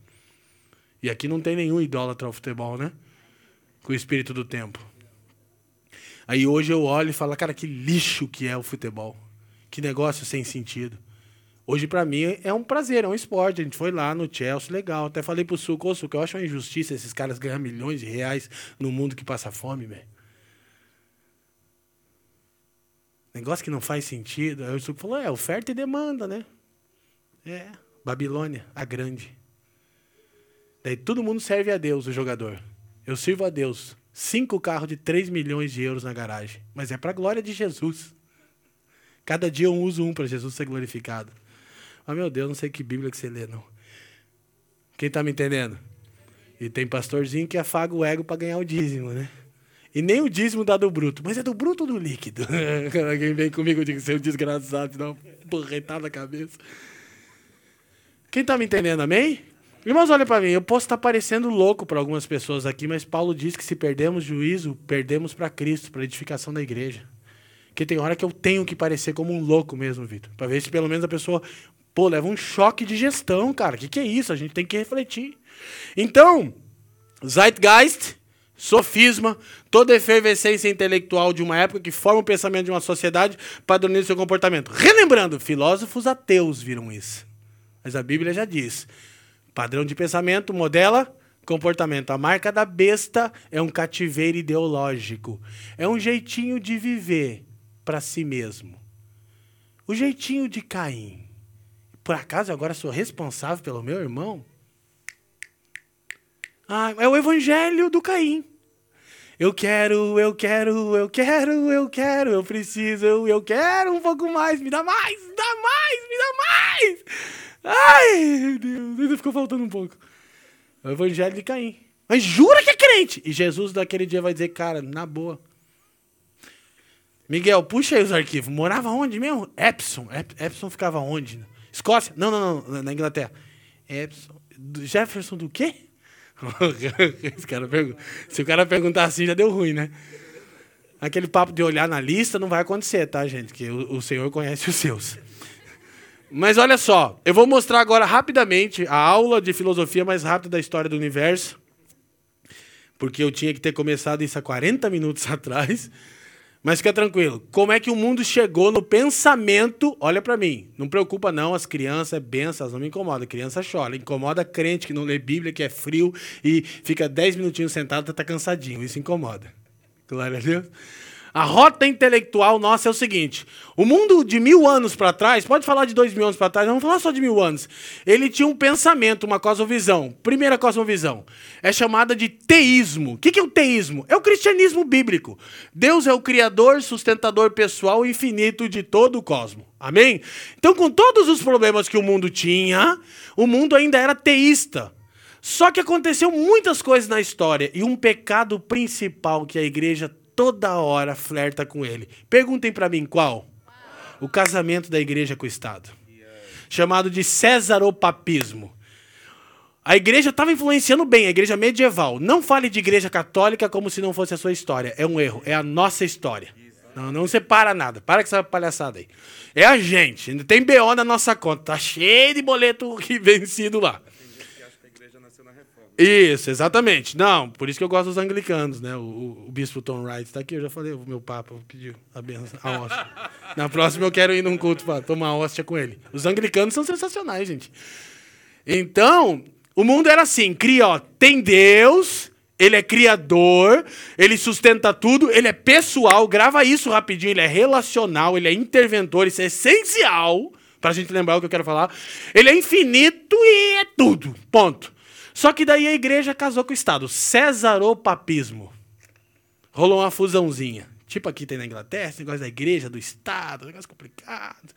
E aqui não tem nenhum idólatra ao futebol, né? Com o espírito do tempo. Aí hoje eu olho e falo, cara, que lixo que é o futebol. Que negócio sem sentido. Hoje, para mim, é um prazer, é um esporte. A gente foi lá no Chelsea, legal. Até falei pro Suco, ô Suco, eu acho uma injustiça esses caras ganhar milhões de reais no mundo que passa fome, velho. Negócio que não faz sentido. Aí o Suco falou, é, oferta e demanda, né? É, Babilônia, a grande. Daí todo mundo serve a Deus, o jogador. Eu sirvo a Deus. Cinco carros de 3 milhões de euros na garagem. Mas é para a glória de Jesus. Cada dia eu uso um para Jesus ser glorificado. Ah, meu Deus, não sei que Bíblia que você lê, não. Quem está me entendendo? E tem pastorzinho que afaga o ego para ganhar o dízimo, né? E nem o dízimo dá do bruto, mas é do bruto ou do líquido? Quem vem comigo diz que é um desgraçado, dá uma porretada na cabeça. Quem está me entendendo, amém? Irmãos, olha para mim, eu posso estar tá parecendo louco para algumas pessoas aqui, mas Paulo diz que se perdemos juízo, perdemos para Cristo, para edificação da igreja. Porque tem hora que eu tenho que parecer como um louco mesmo, Vitor. Para ver se pelo menos a pessoa Pô, leva um choque de gestão, cara. O que, que é isso? A gente tem que refletir. Então, Zeitgeist, sofisma, toda efervescência intelectual de uma época que forma o pensamento de uma sociedade, padroniza seu comportamento. Relembrando, filósofos ateus viram isso. Mas a Bíblia já diz: padrão de pensamento modela comportamento. A marca da besta é um cativeiro ideológico. É um jeitinho de viver para si mesmo. O jeitinho de Caim por acaso agora sou responsável pelo meu irmão? Ah, é o evangelho do Caim. Eu quero, eu quero, eu quero, eu quero, eu preciso, eu, eu quero um pouco mais, me dá mais, me dá mais, me dá mais. Ai, Deus, ainda ficou faltando um pouco. É o evangelho de Caim. Mas jura que é crente. E Jesus daquele dia vai dizer, cara, na boa. Miguel, puxa aí os arquivos. Morava onde mesmo? Epson. Epson ficava onde? Escócia? Não, não, não, na Inglaterra. Epson. Jefferson do quê? cara Se o cara perguntar assim, já deu ruim, né? Aquele papo de olhar na lista não vai acontecer, tá, gente? Que o, o Senhor conhece os seus. Mas olha só, eu vou mostrar agora rapidamente a aula de filosofia mais rápida da história do universo. Porque eu tinha que ter começado isso há 40 minutos atrás. Mas fica tranquilo. Como é que o mundo chegou no pensamento? Olha para mim. Não preocupa não, as crianças é benção, não me incomoda. Criança chora. Incomoda crente que não lê Bíblia, que é frio e fica 10 minutinhos sentado, tá cansadinho. Isso incomoda. Glória a Deus. A rota intelectual nossa é o seguinte: o mundo de mil anos para trás, pode falar de dois mil anos para trás, vamos falar só de mil anos. Ele tinha um pensamento, uma cosmovisão. Primeira cosmovisão é chamada de teísmo. O que é o teísmo? É o cristianismo bíblico. Deus é o criador, sustentador pessoal infinito de todo o cosmos. Amém? Então, com todos os problemas que o mundo tinha, o mundo ainda era teísta. Só que aconteceu muitas coisas na história e um pecado principal que a igreja toda hora flerta com ele. Perguntem para mim qual? O casamento da igreja com o Estado. Chamado de Césaropapismo. A igreja estava influenciando bem, a igreja medieval. Não fale de igreja católica como se não fosse a sua história. É um erro, é a nossa história. Não, não separa nada. Para com essa palhaçada aí. É a gente. Tem BO na nossa conta. Tá cheio de boleto vencido lá. Isso, exatamente. Não, por isso que eu gosto dos anglicanos, né? O, o bispo Tom Wright está aqui, eu já falei, o meu papa pediu a benção, a hóstia. Na próxima eu quero ir num culto para tomar hóstia com ele. Os anglicanos são sensacionais, gente. Então, o mundo era assim, cria, ó, tem Deus, ele é criador, ele sustenta tudo, ele é pessoal, grava isso rapidinho, ele é relacional, ele é interventor, isso é essencial para a gente lembrar o que eu quero falar. Ele é infinito e é tudo, ponto. Só que daí a igreja casou com o Estado, Cesaropapismo. Rolou uma fusãozinha. Tipo aqui tem na Inglaterra, esse negócio da igreja, do Estado, negócio complicado.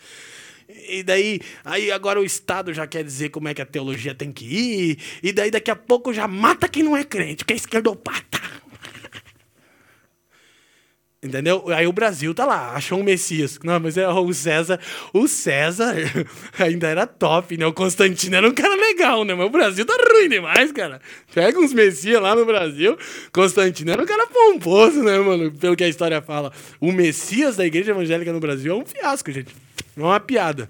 E daí, aí agora o Estado já quer dizer como é que a teologia tem que ir. E daí daqui a pouco já mata quem não é crente, que é esquerdopata. Entendeu? Aí o Brasil tá lá, achou um Messias. Não, mas é o César. O César ainda era top, né? O Constantino era um cara legal, né? Mas o Brasil tá ruim demais, cara. Pega uns Messias lá no Brasil. Constantino era um cara pomposo, né, mano? Pelo que a história fala. O Messias da igreja evangélica no Brasil é um fiasco, gente. Não é uma piada.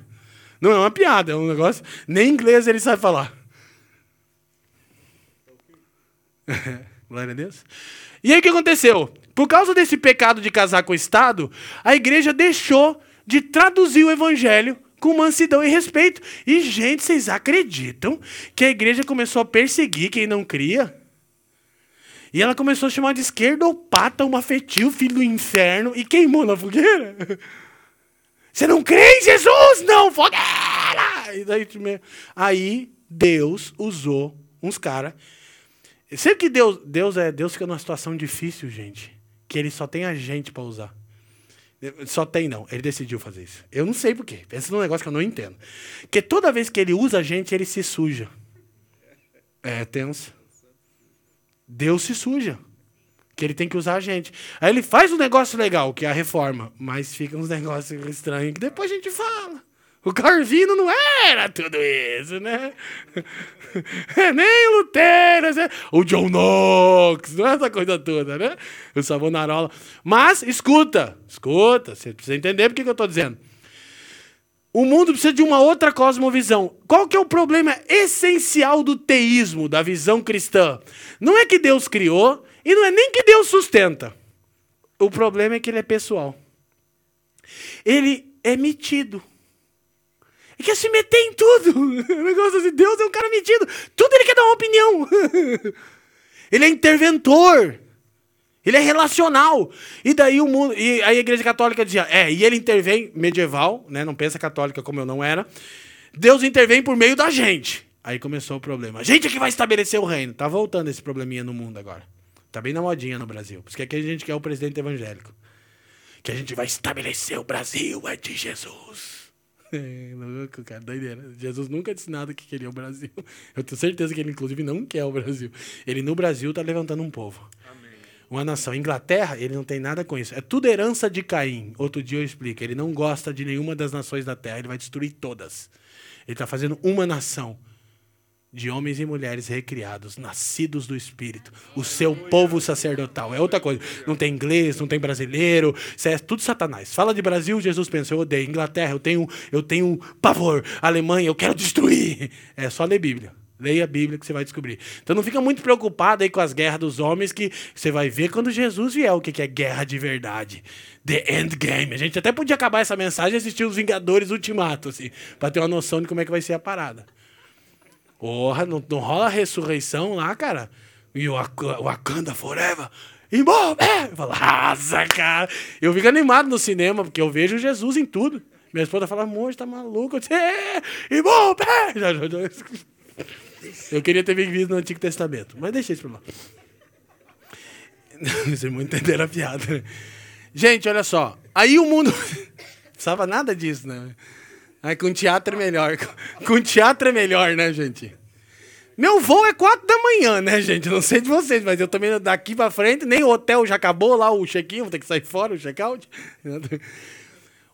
Não é uma piada, é um negócio. Nem inglês ele sabe falar. Glória a Deus. E aí o que aconteceu? Por causa desse pecado de casar com o Estado, a igreja deixou de traduzir o evangelho com mansidão e respeito. E, gente, vocês acreditam que a igreja começou a perseguir quem não cria? E ela começou a chamar de esquerdopata, uma fetil, filho do inferno, e queimou na fogueira. Você não crê em Jesus? Não, fogueira! E daí, aí Deus usou uns caras. Sempre que Deus, Deus é, Deus fica numa situação difícil, gente que ele só tem a gente para usar. Só tem, não. Ele decidiu fazer isso. Eu não sei por quê. Pensa num negócio que eu não entendo. Porque toda vez que ele usa a gente, ele se suja. É tenso. Deus se suja. Que ele tem que usar a gente. Aí ele faz um negócio legal, que é a reforma. Mas fica uns negócios estranhos que depois a gente fala. O Carvino não era tudo isso, né? É, nem o Lutero, né? o John Knox, não é essa coisa toda, né? O Savonarola. Mas, escuta, escuta, você precisa entender por que eu estou dizendo. O mundo precisa de uma outra cosmovisão. Qual que é o problema essencial do teísmo, da visão cristã? Não é que Deus criou e não é nem que Deus sustenta. O problema é que ele é pessoal. Ele é metido. Ele quer se meter em tudo. Negócio assim, Deus é um cara metido. Tudo ele quer dar uma opinião. Ele é interventor. Ele é relacional. E daí o mundo. E a igreja católica dizia, é, e ele intervém, medieval, né? Não pensa católica como eu não era. Deus intervém por meio da gente. Aí começou o problema. A gente é que vai estabelecer o reino. Tá voltando esse probleminha no mundo agora. Tá bem na modinha no Brasil. Por isso que aqui a gente quer o presidente evangélico. Que a gente vai estabelecer o Brasil é de Jesus. É, louco, cara, doideira. Jesus nunca disse nada que queria o Brasil. Eu tenho certeza que ele, inclusive, não quer o Brasil. Ele, no Brasil, está levantando um povo. Amém. Uma nação. Inglaterra, ele não tem nada com isso. É tudo herança de Caim. Outro dia eu explico. Ele não gosta de nenhuma das nações da terra. Ele vai destruir todas. Ele está fazendo uma nação de homens e mulheres recriados, nascidos do Espírito, o seu povo sacerdotal. É outra coisa. Não tem inglês, não tem brasileiro, isso é tudo Satanás. Fala de Brasil, Jesus pensa, eu odeio. Inglaterra, eu tenho, eu tenho pavor. Alemanha, eu quero destruir. É só ler Bíblia. Leia a Bíblia que você vai descobrir. Então não fica muito preocupado aí com as guerras dos homens, que você vai ver quando Jesus vier o que é guerra de verdade. The Endgame. A gente até podia acabar essa mensagem e assistir os Vingadores Ultimato, assim, para ter uma noção de como é que vai ser a parada. Porra, não, não rola ressurreição lá, cara? E o Wakanda Forever. Embora! É! Eu falo, nossa, cara! Eu fico animado no cinema, porque eu vejo Jesus em tudo. Minha esposa fala, amor, tá maluco? Eu disse, é! Embora! Eu queria ter vivido no Antigo Testamento, mas deixa isso pra lá. Vocês vão entender a piada. Né? Gente, olha só. Aí o mundo. Não precisava nada disso, né? Com teatro é melhor. Com teatro é melhor, né, gente? Meu voo é quatro da manhã, né, gente? Não sei de vocês, mas eu também daqui pra frente, nem o hotel já acabou lá, o check-in, vou ter que sair fora, o check-out.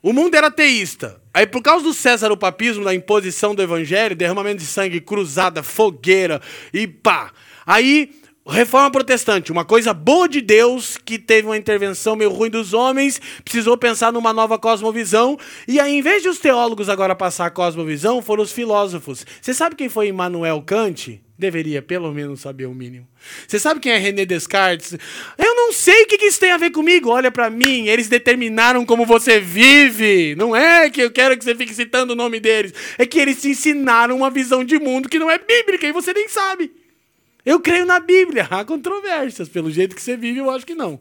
O mundo era teísta. Aí, por causa do César o papismo, da imposição do evangelho, derramamento de sangue, cruzada, fogueira e pá. Aí Reforma protestante, uma coisa boa de Deus que teve uma intervenção meio ruim dos homens, precisou pensar numa nova cosmovisão, e aí, em vez de os teólogos agora passar a cosmovisão, foram os filósofos. Você sabe quem foi Immanuel Kant? Deveria pelo menos saber o mínimo. Você sabe quem é René Descartes? Eu não sei o que isso tem a ver comigo. Olha para mim, eles determinaram como você vive. Não é que eu quero que você fique citando o nome deles. É que eles te ensinaram uma visão de mundo que não é bíblica e você nem sabe. Eu creio na Bíblia. Há controvérsias. Pelo jeito que você vive, eu acho que não.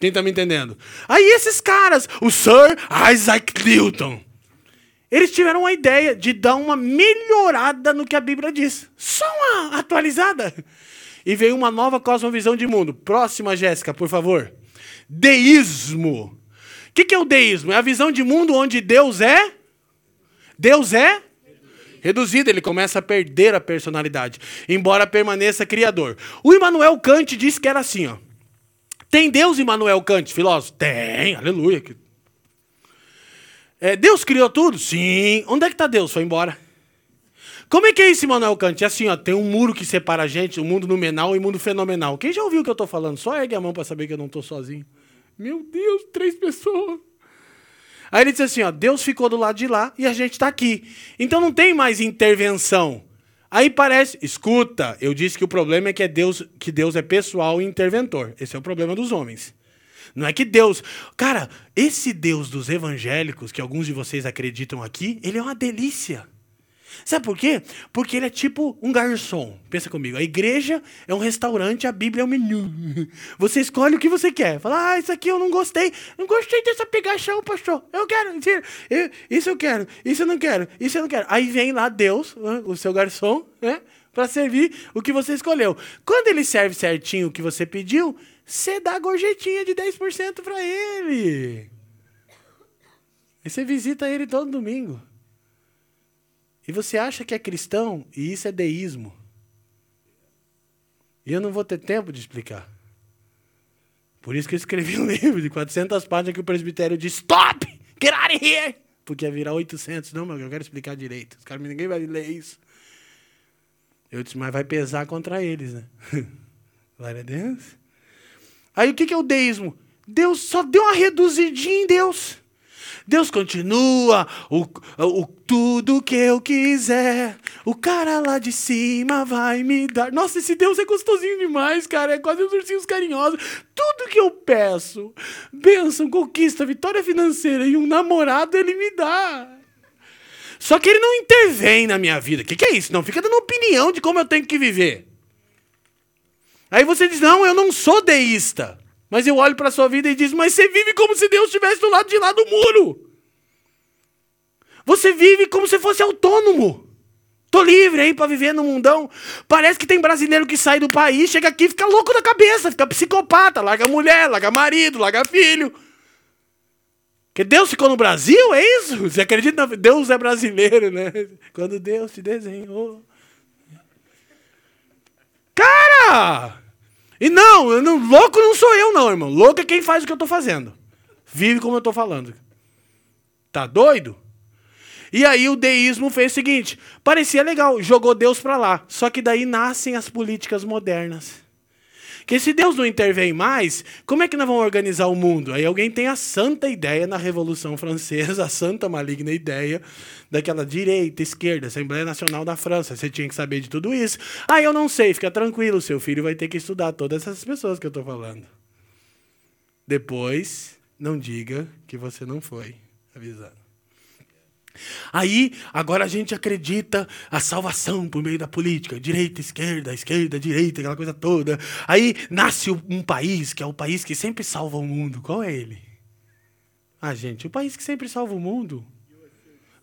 Quem está me entendendo? Aí esses caras, o Sir Isaac Newton, eles tiveram a ideia de dar uma melhorada no que a Bíblia diz. Só uma atualizada. E veio uma nova cosmovisão de mundo. Próxima, Jéssica, por favor. Deísmo. O que, que é o deísmo? É a visão de mundo onde Deus é. Deus é reduzido, ele começa a perder a personalidade, embora permaneça criador. O Immanuel Kant disse que era assim, ó. Tem Deus, Immanuel Kant, filósofo? Tem, aleluia. É, Deus criou tudo? Sim. Onde é que está Deus? Foi embora. Como é que é isso, Immanuel Kant? É assim, ó, tem um muro que separa a gente, o um mundo nominal e o um mundo fenomenal. Quem já ouviu o que eu estou falando? Só ergue a mão para saber que eu não estou sozinho. Meu Deus, três pessoas. Aí ele diz assim, ó, Deus ficou do lado de lá e a gente está aqui. Então não tem mais intervenção. Aí parece, escuta, eu disse que o problema é que é Deus, que Deus é pessoal e interventor. Esse é o problema dos homens. Não é que Deus, cara, esse Deus dos evangélicos que alguns de vocês acreditam aqui, ele é uma delícia. Sabe por quê? Porque ele é tipo um garçom. Pensa comigo. A igreja é um restaurante, a Bíblia é um menu. Você escolhe o que você quer. Fala, ah, isso aqui eu não gostei. Não gostei dessa pegação, pastor. Eu quero. Isso eu quero. Isso eu não quero. Isso eu não quero. Aí vem lá Deus, o seu garçom, né? Para servir o que você escolheu. Quando ele serve certinho o que você pediu, você dá a gorjetinha de 10% para ele. E você visita ele todo domingo. E você acha que é cristão e isso é deísmo. E eu não vou ter tempo de explicar. Por isso que eu escrevi um livro de 400 páginas que o presbitério diz: Stop! Get out of here! Porque ia virar 800. Não, mas eu quero explicar direito. Os caras, ninguém vai ler isso. Eu disse: Mas vai pesar contra eles, né? Glória a Deus. Aí o que é o deísmo? Deus só deu uma reduzidinha em Deus. Deus continua o, o tudo que eu quiser. O cara lá de cima vai me dar. Nossa, esse Deus é gostosinho demais, cara. É quase uns ursinhos carinhosos. Tudo que eu peço, bênção, conquista, vitória financeira e um namorado, ele me dá. Só que ele não intervém na minha vida. O que, que é isso? Não fica dando opinião de como eu tenho que viver. Aí você diz: não, eu não sou deísta. Mas eu olho para a sua vida e diz: Mas você vive como se Deus estivesse do lado de lá do muro. Você vive como se fosse autônomo. Tô livre aí para viver no mundão. Parece que tem brasileiro que sai do país, chega aqui fica louco da cabeça, fica psicopata, larga mulher, larga marido, larga filho. Que Deus ficou no Brasil, é isso? Você acredita? Deus é brasileiro, né? Quando Deus te desenhou. Cara! E não, não, louco não sou eu, não, irmão. Louco é quem faz o que eu estou fazendo. Vive como eu estou falando. Tá doido? E aí o deísmo fez o seguinte: parecia legal, jogou Deus para lá. Só que daí nascem as políticas modernas. Que se Deus não intervém mais, como é que nós vamos organizar o mundo? Aí alguém tem a santa ideia na Revolução Francesa, a santa maligna ideia daquela direita, esquerda, Assembleia Nacional da França. Você tinha que saber de tudo isso. Ah, eu não sei, fica tranquilo, seu filho vai ter que estudar todas essas pessoas que eu estou falando. Depois, não diga que você não foi avisado. Aí, agora a gente acredita a salvação por meio da política, direita, esquerda, esquerda, direita, aquela coisa toda. Aí nasce um país que é o país que sempre salva o mundo. Qual é ele? Ah, gente, o país que sempre salva o mundo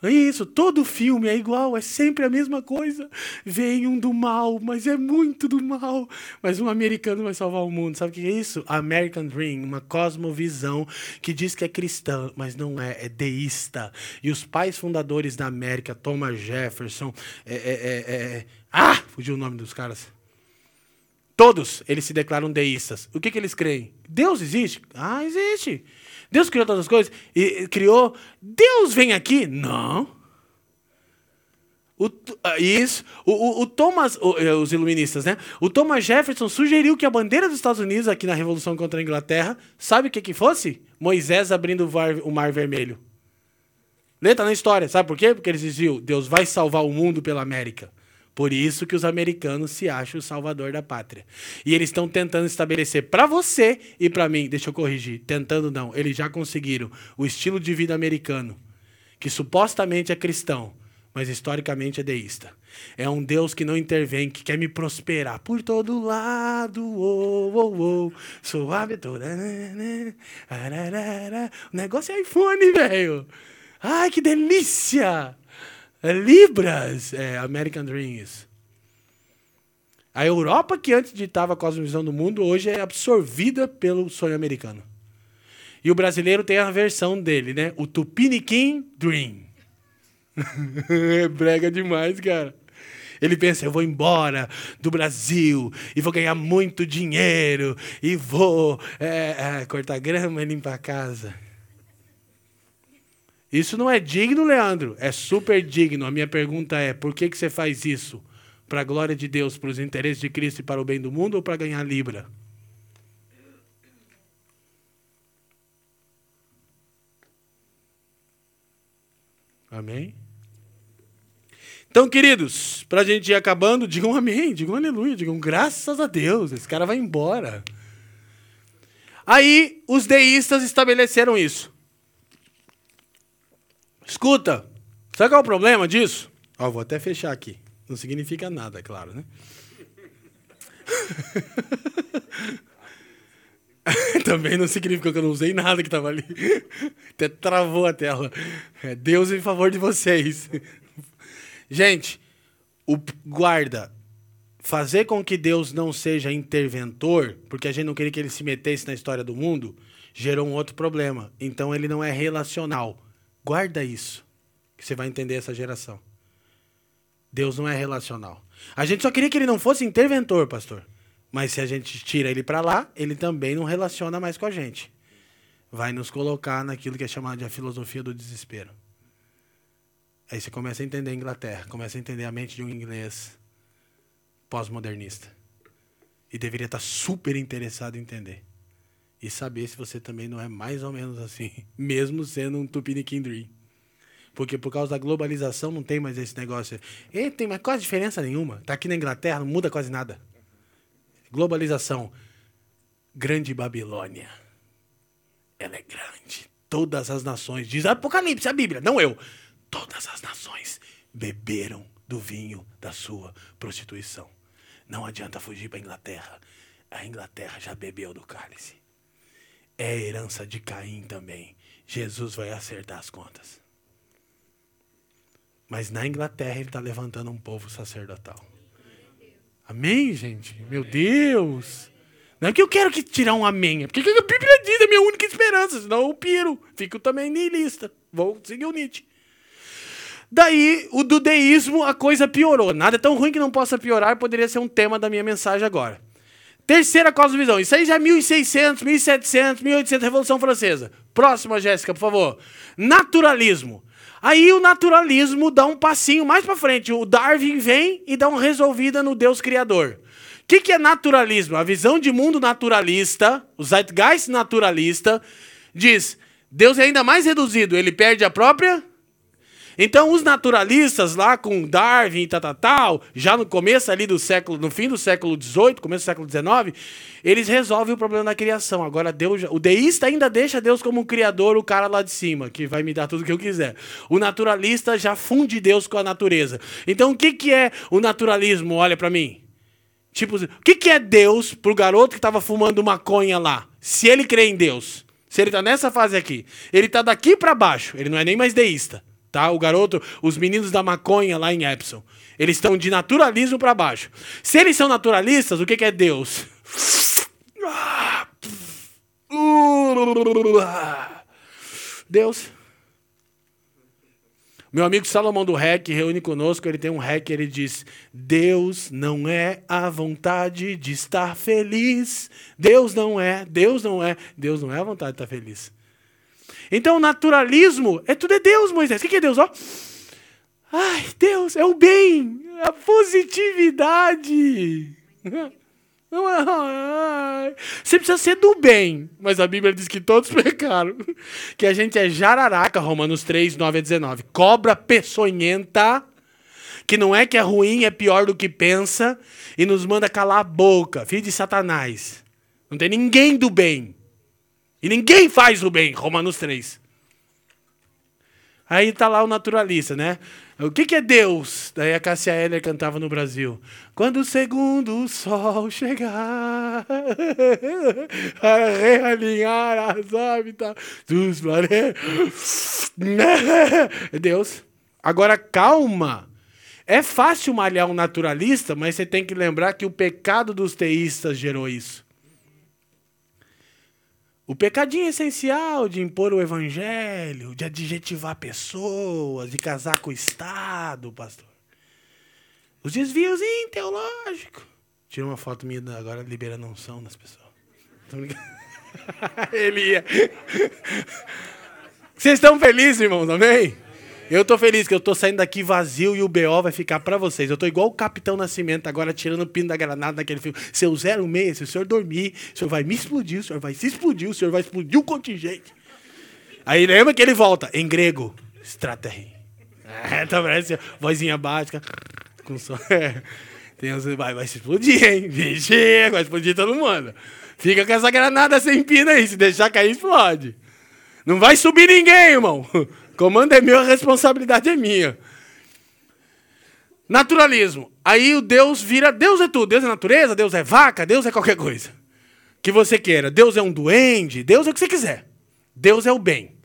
é isso, todo filme é igual, é sempre a mesma coisa. Vem um do mal, mas é muito do mal. Mas um americano vai salvar o mundo. Sabe o que é isso? American Dream, uma cosmovisão que diz que é cristã, mas não é, é deísta. E os pais fundadores da América, Thomas Jefferson, é, é, é, é ah, fugiu o nome dos caras. Todos eles se declaram deístas. O que, que eles creem? Deus existe? Ah, existe. Deus criou todas as coisas? E criou. Deus vem aqui? Não. O, ah, isso. O, o, Thomas, eh, os iluministas, né? O Thomas Jefferson sugeriu que a bandeira dos Estados Unidos, aqui na Revolução contra a Inglaterra, sabe o que que fosse? Moisés abrindo o, var, o Mar Vermelho. Letra na história. Sabe por quê? Porque eles diziam: Deus vai salvar o mundo pela América. Por isso que os americanos se acham o salvador da pátria. E eles estão tentando estabelecer para você e para mim, deixa eu corrigir, tentando não, eles já conseguiram o estilo de vida americano, que supostamente é cristão, mas historicamente é deísta. É um Deus que não intervém, que quer me prosperar por todo lado. Oh, oh, oh, suave toda. O negócio é iPhone, velho. Ai, que delícia! É Libras, é American Dreams. A Europa, que antes ditava a cosmovisão do mundo, hoje é absorvida pelo sonho americano. E o brasileiro tem a versão dele, né? O Tupiniquim Dream. é brega demais, cara. Ele pensa, eu vou embora do Brasil e vou ganhar muito dinheiro e vou é, é, cortar grama e limpar a casa. Isso não é digno, Leandro? É super digno. A minha pergunta é: por que, que você faz isso? Para a glória de Deus, para os interesses de Cristo e para o bem do mundo ou para ganhar Libra? Amém? Então, queridos, para a gente ir acabando, digam amém, digam aleluia, digam graças a Deus, esse cara vai embora. Aí, os deístas estabeleceram isso. Escuta, sabe qual é o problema disso? Ó, vou até fechar aqui. Não significa nada, é claro, né? Também não significa que eu não usei nada que estava ali. Até travou a tela. É Deus em favor de vocês. Gente, o guarda, fazer com que Deus não seja interventor, porque a gente não queria que ele se metesse na história do mundo, gerou um outro problema. Então ele não é relacional. Guarda isso, que você vai entender essa geração. Deus não é relacional. A gente só queria que ele não fosse interventor, pastor. Mas se a gente tira ele para lá, ele também não relaciona mais com a gente. Vai nos colocar naquilo que é chamado de a filosofia do desespero. Aí você começa a entender a Inglaterra, começa a entender a mente de um inglês pós-modernista. E deveria estar super interessado em entender. E saber se você também não é mais ou menos assim, mesmo sendo um Tupiniquim Dream. Porque por causa da globalização não tem mais esse negócio. E tem mas quase diferença nenhuma. Tá aqui na Inglaterra, não muda quase nada. Globalização. Grande Babilônia. Ela é grande. Todas as nações, diz Apocalipse, a Bíblia, não eu. Todas as nações beberam do vinho da sua prostituição. Não adianta fugir para a Inglaterra. A Inglaterra já bebeu do cálice. É herança de Caim também. Jesus vai acertar as contas. Mas na Inglaterra ele está levantando um povo sacerdotal. Amém, gente? Meu Deus! Não é que eu quero que tirar um amém, é porque a Bíblia diz, é minha única esperança, senão eu piro. Fico também niilista. Vou seguir o Nietzsche. Daí, o do deísmo, a coisa piorou. Nada é tão ruim que não possa piorar, poderia ser um tema da minha mensagem agora. Terceira cosmovisão. Isso aí já é 1600, 1700, 1800, Revolução Francesa. Próxima, Jéssica, por favor. Naturalismo. Aí o naturalismo dá um passinho mais para frente. O Darwin vem e dá uma resolvida no Deus Criador. O que, que é naturalismo? A visão de mundo naturalista, o zeitgeist naturalista, diz: Deus é ainda mais reduzido, ele perde a própria então, os naturalistas lá com Darwin e tal, tal, tal, já no começo ali do século, no fim do século XVIII, começo do século XIX, eles resolvem o problema da criação. Agora, Deus, o deísta ainda deixa Deus como um criador, o cara lá de cima, que vai me dar tudo que eu quiser. O naturalista já funde Deus com a natureza. Então, o que, que é o naturalismo? Olha para mim. Tipo, o que, que é Deus pro garoto que estava fumando maconha lá? Se ele crê em Deus. Se ele tá nessa fase aqui. Ele tá daqui para baixo. Ele não é nem mais deísta tá? O garoto, os meninos da maconha lá em Epson. Eles estão de naturalismo para baixo. Se eles são naturalistas, o que, que é Deus? Deus. Meu amigo Salomão do REC reúne conosco, ele tem um REC, ele diz: Deus não é a vontade de estar feliz. Deus não é, Deus não é, Deus não é a vontade de estar feliz. Então, naturalismo é tudo é Deus, Moisés. O que é Deus? Ó. Ai, Deus, é o bem, a positividade. Você precisa ser do bem, mas a Bíblia diz que todos pecaram. Que a gente é jararaca, Romanos 3, 9 a 19. Cobra peçonhenta, que não é que é ruim, é pior do que pensa, e nos manda calar a boca, filho de Satanás. Não tem ninguém do bem. E ninguém faz o bem, Romanos 3. Aí tá lá o naturalista, né? O que, que é Deus? Daí a Cássia Eller cantava no Brasil. Quando o segundo sol chegar a realinhar as órbitas dos planetas. Deus. Agora, calma. É fácil malhar um naturalista, mas você tem que lembrar que o pecado dos teístas gerou isso. O pecadinho essencial de impor o evangelho, de adjetivar pessoas, de casar com o Estado, pastor. Os desvios teológicos. Tira uma foto minha agora liberando unção nas pessoas. Ele ia. Vocês estão felizes, irmãos, amém? Eu tô feliz que eu tô saindo daqui vazio e o BO vai ficar para vocês. Eu tô igual o Capitão Nascimento agora tirando o pino da granada naquele filme. Seu 06, se o senhor dormir, o senhor vai me explodir, o senhor vai se explodir, o senhor vai explodir o contingente. Aí lembra que ele volta em grego, estratégia. É, tá parece vozinha básica. Com som. É. Tem uns, vai, vai se explodir, hein? Vixe, vai explodir todo mundo. Fica com essa granada sem pino aí, se deixar cair, explode. Não vai subir ninguém, irmão. Comando é meu, a responsabilidade é minha. Naturalismo. Aí o Deus vira. Deus é tudo. Deus é natureza, Deus é vaca, Deus é qualquer coisa. Que você queira. Deus é um duende, Deus é o que você quiser. Deus é o bem.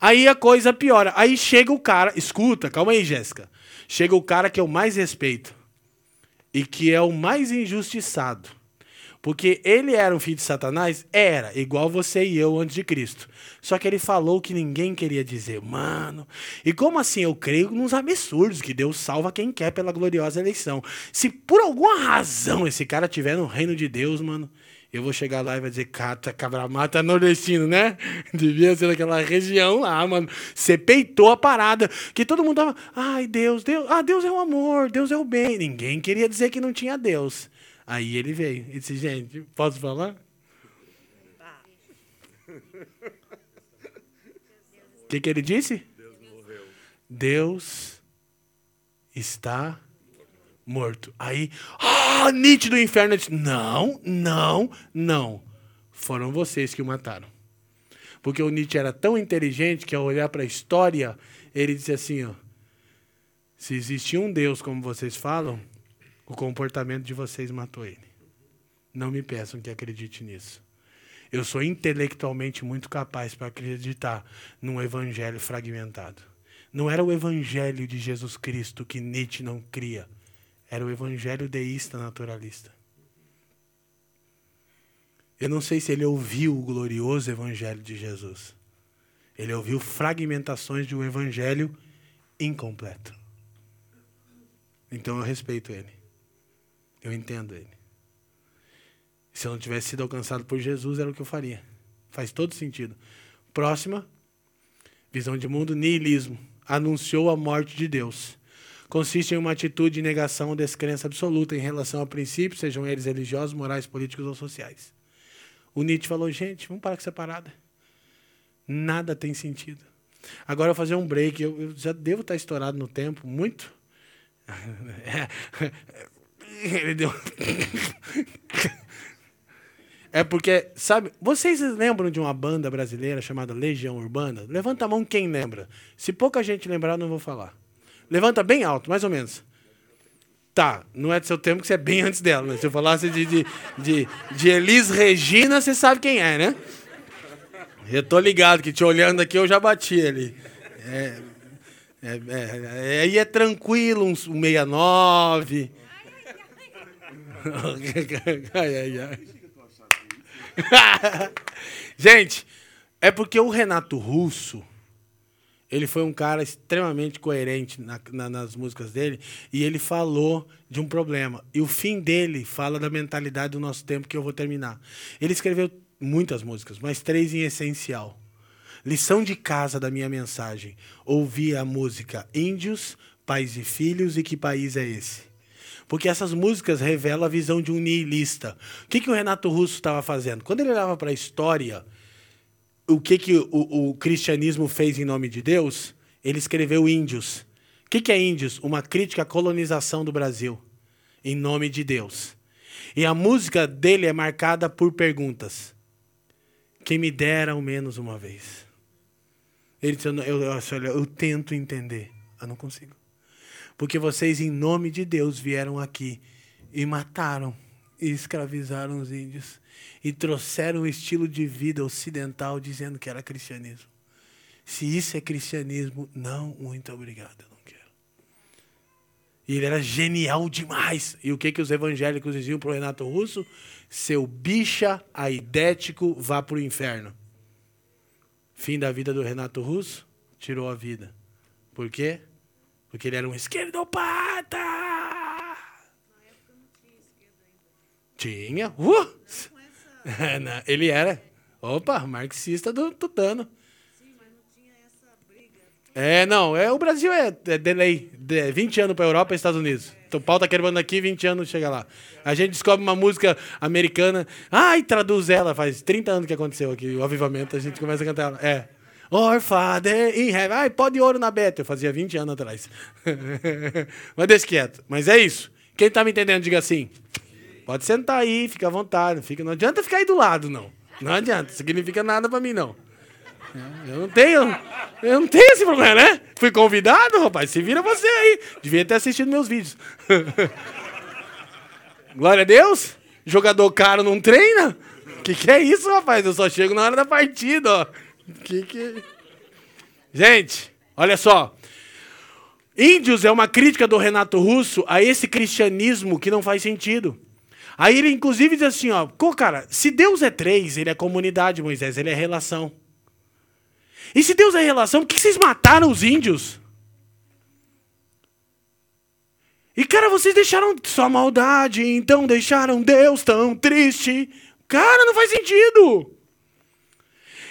Aí a coisa piora. Aí chega o cara. Escuta, calma aí, Jéssica. Chega o cara que eu mais respeito. E que é o mais injustiçado. Porque ele era um filho de Satanás? Era, igual você e eu antes de Cristo. Só que ele falou que ninguém queria dizer. Mano, e como assim eu creio nos absurdos que Deus salva quem quer pela gloriosa eleição? Se por alguma razão esse cara tiver no reino de Deus, mano, eu vou chegar lá e vai dizer, cata, cabra mata nordestino, né? Devia ser daquela região lá, mano. Você peitou a parada. Que todo mundo tava, ai, Deus, Deus, ah, Deus é o amor, Deus é o bem. Ninguém queria dizer que não tinha Deus. Aí ele veio e disse, gente, posso falar? O que, que ele disse? Deus morreu. Deus está morto. Aí, ah, nítido inferno. Disse, não, não, não. Foram vocês que o mataram. Porque o Nietzsche era tão inteligente que ao olhar para a história, ele disse assim, ó, se existia um Deus como vocês falam, o comportamento de vocês matou ele. Não me peçam que acredite nisso. Eu sou intelectualmente muito capaz para acreditar num evangelho fragmentado. Não era o evangelho de Jesus Cristo que Nietzsche não cria. Era o evangelho deísta naturalista. Eu não sei se ele ouviu o glorioso evangelho de Jesus. Ele ouviu fragmentações de um evangelho incompleto. Então eu respeito ele. Eu entendo ele. Se eu não tivesse sido alcançado por Jesus, era o que eu faria. Faz todo sentido. Próxima, visão de mundo, niilismo. Anunciou a morte de Deus. Consiste em uma atitude de negação ou descrença absoluta em relação a princípios, sejam eles religiosos, morais, políticos ou sociais. O Nietzsche falou, gente, vamos parar com essa parada. Nada tem sentido. Agora eu vou fazer um break. Eu, eu já devo estar estourado no tempo, muito. Ele deu. É porque, sabe, vocês lembram de uma banda brasileira chamada Legião Urbana? Levanta a mão quem lembra. Se pouca gente lembrar, não vou falar. Levanta bem alto, mais ou menos. Tá, não é do seu tempo que você é bem antes dela, né? Se eu falasse de, de, de, de Elis Regina, você sabe quem é, né? Eu tô ligado que te olhando aqui eu já bati ali. É, é, é, aí é tranquilo, um 69. ai, ai, ai. Gente, é porque o Renato Russo, ele foi um cara extremamente coerente na, na, nas músicas dele e ele falou de um problema. E o fim dele fala da mentalidade do nosso tempo que eu vou terminar. Ele escreveu muitas músicas, mas três em essencial. Lição de casa da minha mensagem. Ouvir a música Índios, Pais e Filhos e Que País é Esse? Porque essas músicas revelam a visão de um nihilista. O que, que o Renato Russo estava fazendo? Quando ele olhava para a história, o que, que o, o, cristianismo fez em nome de Deus, ele escreveu Índios. O que, que é Índios? Uma crítica à colonização do Brasil, em nome de Deus. E a música dele é marcada por perguntas. Quem me dera ao menos uma vez. Ele disse, eu, eu, eu, eu tento entender. Eu não consigo. Porque vocês, em nome de Deus, vieram aqui e mataram e escravizaram os índios e trouxeram um estilo de vida ocidental dizendo que era cristianismo. Se isso é cristianismo, não, muito obrigado, eu não quero. E ele era genial demais. E o que, que os evangélicos diziam para o Renato Russo? Seu bicha aidético vá para o inferno. Fim da vida do Renato Russo, tirou a vida. Por quê? Porque ele era um esquerdopata. Tinha. Uh! ele era. Opa, marxista do Tutano. É, não, é, o Brasil é, é delay. De 20 anos para Europa e Estados Unidos. Então, o pau tá quebrando aqui, 20 anos chega lá. A gente descobre uma música americana. Ai, traduz ela. Faz 30 anos que aconteceu aqui, o avivamento. A gente começa a cantar ela. É. Or Father in heaven. Ai, pode de ouro na beta. Eu fazia 20 anos atrás. Mas deixa quieto. Mas é isso. Quem tá me entendendo, diga assim. Pode sentar aí, fica à vontade. Fica, não adianta ficar aí do lado, não. Não adianta. Significa nada para mim, não. Eu não tenho. Eu não tenho esse problema, né? Fui convidado, rapaz. Se vira você aí. Devia ter assistido meus vídeos. Glória a Deus. Jogador caro não treina? Que que é isso, rapaz? Eu só chego na hora da partida, ó. Que que... Gente, olha só. Índios é uma crítica do Renato Russo a esse cristianismo que não faz sentido. Aí ele, inclusive, diz assim: ó, cara, se Deus é três, ele é comunidade, Moisés, ele é relação. E se Deus é relação, por que vocês mataram os índios? E, cara, vocês deixaram sua maldade, então deixaram Deus tão triste. Cara, não faz sentido.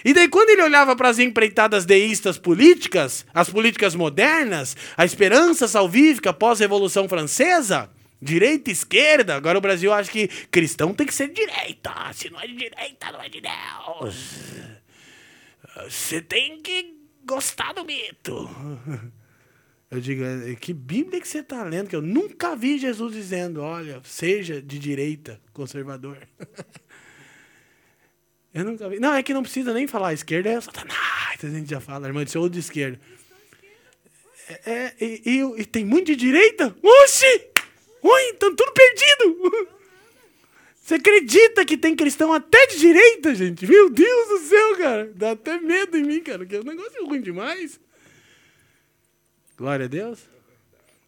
E daí, quando ele olhava para as empreitadas deístas políticas, as políticas modernas, a esperança salvífica pós-revolução francesa, direita, esquerda, agora o Brasil acha que cristão tem que ser direita. Se não é de direita, não é de Deus. Você tem que gostar do mito. Eu digo, é, que Bíblia que você está lendo? Que eu nunca vi Jesus dizendo, olha, seja de direita, conservador. Eu nunca vi. Não, é que não precisa nem falar. esquerda é Satanás. A gente já fala, irmã, de ou de esquerda. É, é e, e, e, tem muito de direita? Oxi! Oi, estão tudo perdido! Você acredita que tem cristão até de direita, gente? Meu Deus do céu, cara. Dá até medo em mim, cara, que é um negócio ruim demais. Glória a Deus.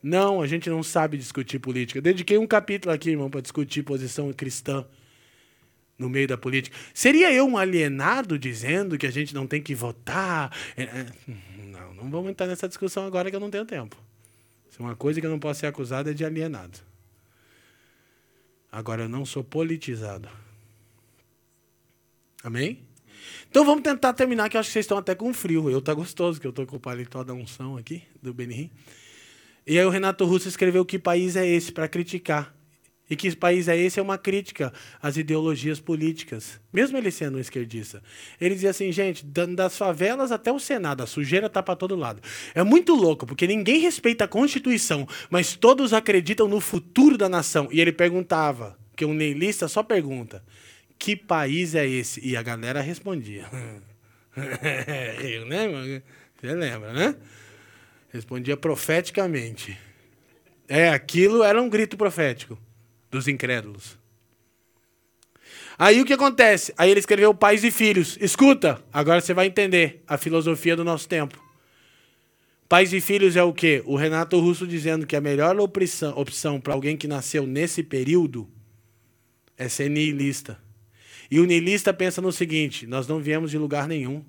Não, a gente não sabe discutir política. Eu dediquei um capítulo aqui, irmão, para discutir posição cristã no meio da política. Seria eu um alienado dizendo que a gente não tem que votar? É, é, não, não vamos entrar nessa discussão agora que eu não tenho tempo. Se uma coisa que eu não posso ser acusado é de alienado. Agora eu não sou politizado. Amém? Então vamos tentar terminar, que eu acho que vocês estão até com frio. Eu tá gostoso, que eu estou com o paletó da unção aqui, do Benihim. E aí o Renato Russo escreveu que país é esse para criticar. E que país é esse é uma crítica às ideologias políticas, mesmo ele sendo um esquerdista. Ele dizia assim, gente, das favelas até o Senado, a sujeira tá para todo lado. É muito louco, porque ninguém respeita a Constituição, mas todos acreditam no futuro da nação. E ele perguntava, que um neilista só pergunta, que país é esse? E a galera respondia. Eu, né? Você lembra, né? Respondia profeticamente. É, aquilo era um grito profético dos incrédulos. Aí o que acontece? Aí ele escreveu Pais e Filhos. Escuta, agora você vai entender a filosofia do nosso tempo. Pais e Filhos é o quê? O Renato Russo dizendo que a melhor opção, para alguém que nasceu nesse período é ser niilista. E o niilista pensa no seguinte: nós não viemos de lugar nenhum,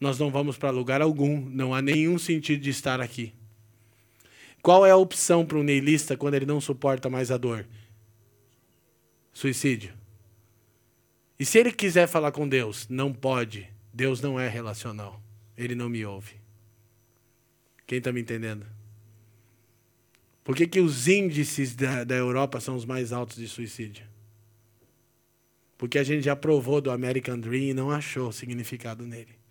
nós não vamos para lugar algum, não há nenhum sentido de estar aqui. Qual é a opção para o niilista quando ele não suporta mais a dor? Suicídio. E se ele quiser falar com Deus, não pode. Deus não é relacional. Ele não me ouve. Quem está me entendendo? Por que, que os índices da, da Europa são os mais altos de suicídio? Porque a gente já provou do American Dream e não achou significado nele.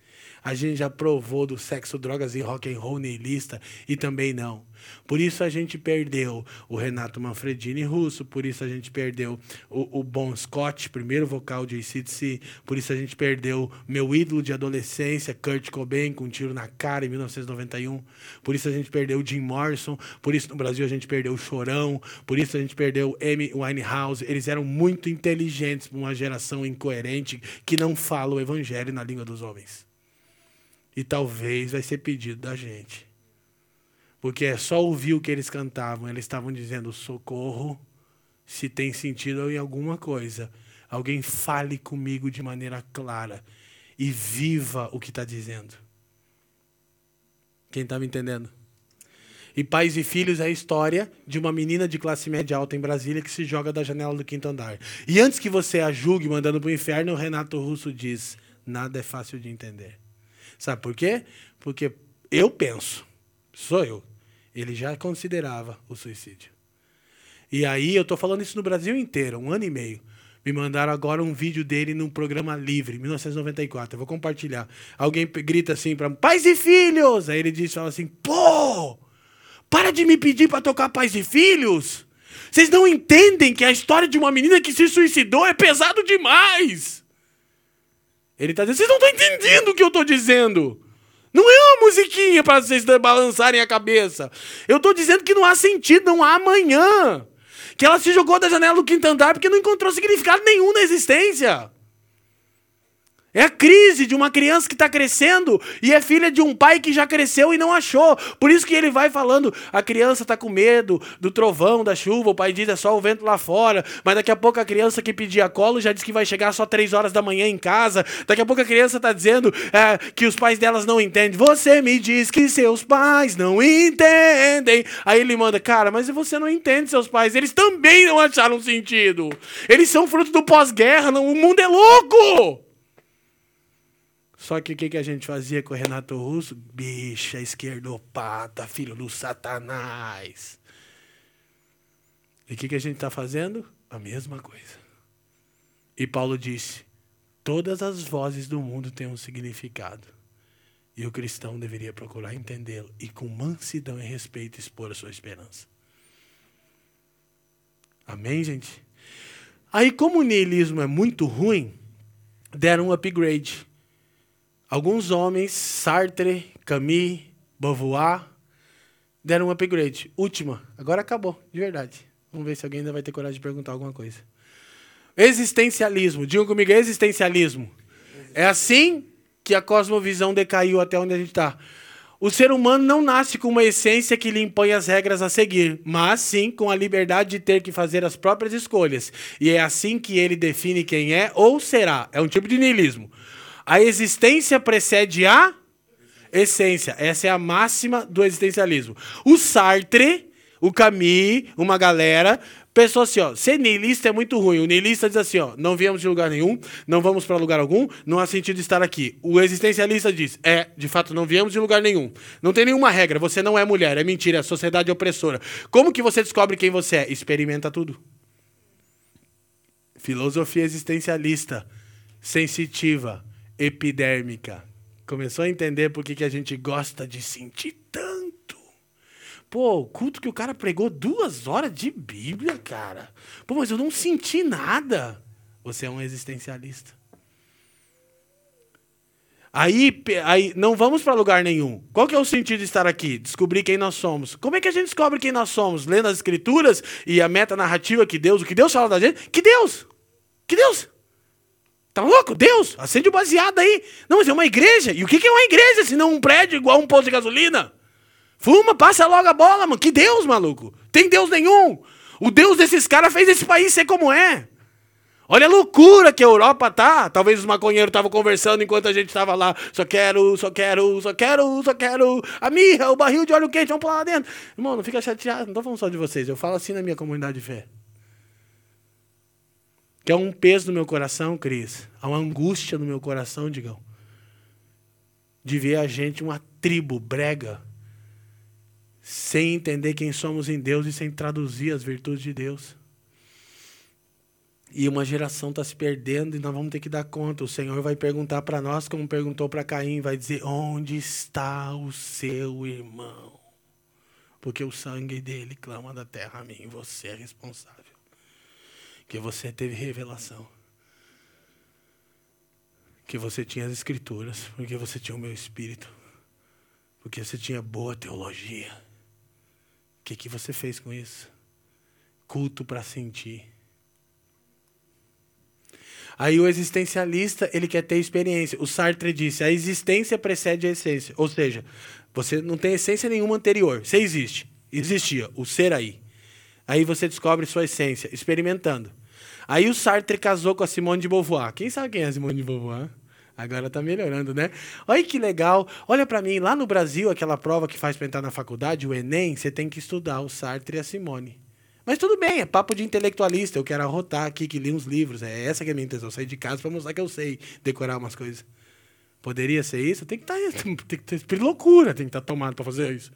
A gente já provou do sexo, drogas e rock and roll neilista e também não. Por isso a gente perdeu o Renato Manfredini russo, por isso a gente perdeu o, o Bon Scott, primeiro vocal de ACDC, por isso a gente perdeu meu ídolo de adolescência, Kurt Cobain, com um tiro na cara em 1991, por isso a gente perdeu o Jim Morrison, por isso no Brasil a gente perdeu o Chorão, por isso a gente perdeu Amy Winehouse. Eles eram muito inteligentes para uma geração incoerente que não fala o evangelho na língua dos homens. E talvez vai ser pedido da gente porque é só ouvir o que eles cantavam. Eles estavam dizendo socorro, se tem sentido em alguma coisa. Alguém fale comigo de maneira clara e viva o que está dizendo. Quem está me entendendo? E Pais e Filhos é a história de uma menina de classe média alta em Brasília que se joga da janela do quinto andar. E antes que você a julgue mandando para o inferno, o Renato Russo diz: nada é fácil de entender. Sabe por quê? Porque eu penso, sou eu, ele já considerava o suicídio. E aí, eu estou falando isso no Brasil inteiro, um ano e meio. Me mandaram agora um vídeo dele num programa livre, 1994. Eu vou compartilhar. Alguém grita assim para pais e filhos. Aí ele diz, fala assim, pô, para de me pedir para tocar pais e filhos. Vocês não entendem que a história de uma menina que se suicidou é pesado demais. Ele está dizendo, vocês não estão entendendo o que eu estou dizendo. Não é uma musiquinha para vocês balançarem a cabeça. Eu estou dizendo que não há sentido, não há amanhã. Que ela se jogou da janela do quinto andar porque não encontrou significado nenhum na existência. É a crise de uma criança que está crescendo e é filha de um pai que já cresceu e não achou. Por isso que ele vai falando: a criança está com medo do trovão, da chuva. O pai diz é só o vento lá fora. Mas daqui a pouco a criança que pedia colo já diz que vai chegar só três horas da manhã em casa. Daqui a pouco a criança está dizendo é, que os pais delas não entendem. Você me diz que seus pais não entendem. Aí ele manda: cara, mas você não entende seus pais. Eles também não acharam sentido. Eles são fruto do pós-guerra. O mundo é louco. Só que o que, que a gente fazia com o Renato Russo? Bicha, esquerdopata, filho do satanás. E o que, que a gente está fazendo? A mesma coisa. E Paulo disse: todas as vozes do mundo têm um significado. E o cristão deveria procurar entendê-lo e, com mansidão e respeito, expor a sua esperança. Amém, gente? Aí, como o niilismo é muito ruim, deram um upgrade. Alguns homens, Sartre, Camus, Beauvoir, deram um upgrade. Última. Agora acabou, de verdade. Vamos ver se alguém ainda vai ter coragem de perguntar alguma coisa. Existencialismo. Digam comigo, existencialismo. É assim que a cosmovisão decaiu até onde a gente está. O ser humano não nasce com uma essência que lhe impõe as regras a seguir, mas sim com a liberdade de ter que fazer as próprias escolhas. E é assim que ele define quem é ou será. É um tipo de niilismo. A existência precede a essência. Essa é a máxima do existencialismo. O Sartre, o Camus, uma galera, pensou assim, ó, ser niilista é muito ruim. O niilista diz assim, ó, não viemos de lugar nenhum, não vamos para lugar algum, não há sentido estar aqui. O existencialista diz, é, de fato, não viemos de lugar nenhum. Não tem nenhuma regra, você não é mulher, é mentira, é sociedade opressora. Como que você descobre quem você é? Experimenta tudo. Filosofia existencialista, sensitiva, epidérmica. Começou a entender por que, que a gente gosta de sentir tanto. Pô, o culto que o cara pregou duas horas de Bíblia, cara. Pô, mas eu não senti nada. Você é um existencialista. Aí, aí não vamos para lugar nenhum. Qual que é o sentido de estar aqui? Descobrir quem nós somos. Como é que a gente descobre quem nós somos? Lendo as escrituras e a meta narrativa que Deus, o que Deus fala da gente? Que Deus? Que Deus? Tá louco? Deus, acende o baseado aí. Não, mas é uma igreja. E o que é uma igreja se não um prédio igual um posto de gasolina? Fuma, passa logo a bola, mano. Que Deus, maluco? Tem Deus nenhum. O Deus desses caras fez esse país ser como é. Olha a loucura que a Europa tá. Talvez os maconheiros estavam conversando enquanto a gente estava lá. Só quero, só quero, só quero, só quero. A mirra, o barril de óleo quente, vamos pular lá dentro. Irmão, não fica chateado. Não tô falando só de vocês. Eu falo assim na minha comunidade de fé. Que é um peso no meu coração, Cris. Há uma angústia no meu coração, Digão. De ver a gente, uma tribo brega, sem entender quem somos em Deus e sem traduzir as virtudes de Deus. E uma geração está se perdendo e nós vamos ter que dar conta. O Senhor vai perguntar para nós, como perguntou para Caim, vai dizer: Onde está o seu irmão? Porque o sangue dele clama da terra a mim. Você é responsável. Que você teve revelação. Que você tinha as escrituras. Porque você tinha o meu espírito. Porque você tinha boa teologia. O que, que você fez com isso? Culto para sentir Aí o existencialista, ele quer ter experiência. O Sartre disse: a existência precede a essência. Ou seja, você não tem essência nenhuma anterior. Você existe. Existia, o ser aí. Aí você descobre sua essência, experimentando. Aí o Sartre casou com a Simone de Beauvoir. Quem sabe quem é a Simone de Beauvoir? Agora tá melhorando, né? Olha que legal. Olha para mim, lá no Brasil, aquela prova que faz para entrar na faculdade, o Enem, você tem que estudar o Sartre e a Simone. Mas tudo bem, é papo de intelectualista. Eu quero arrotar aqui que li uns livros. É essa que é a minha intenção. Sair de casa para mostrar que eu sei decorar umas coisas. Poderia ser isso? Tem que tá, tem que ter loucura, tem que estar tá tomado para fazer isso.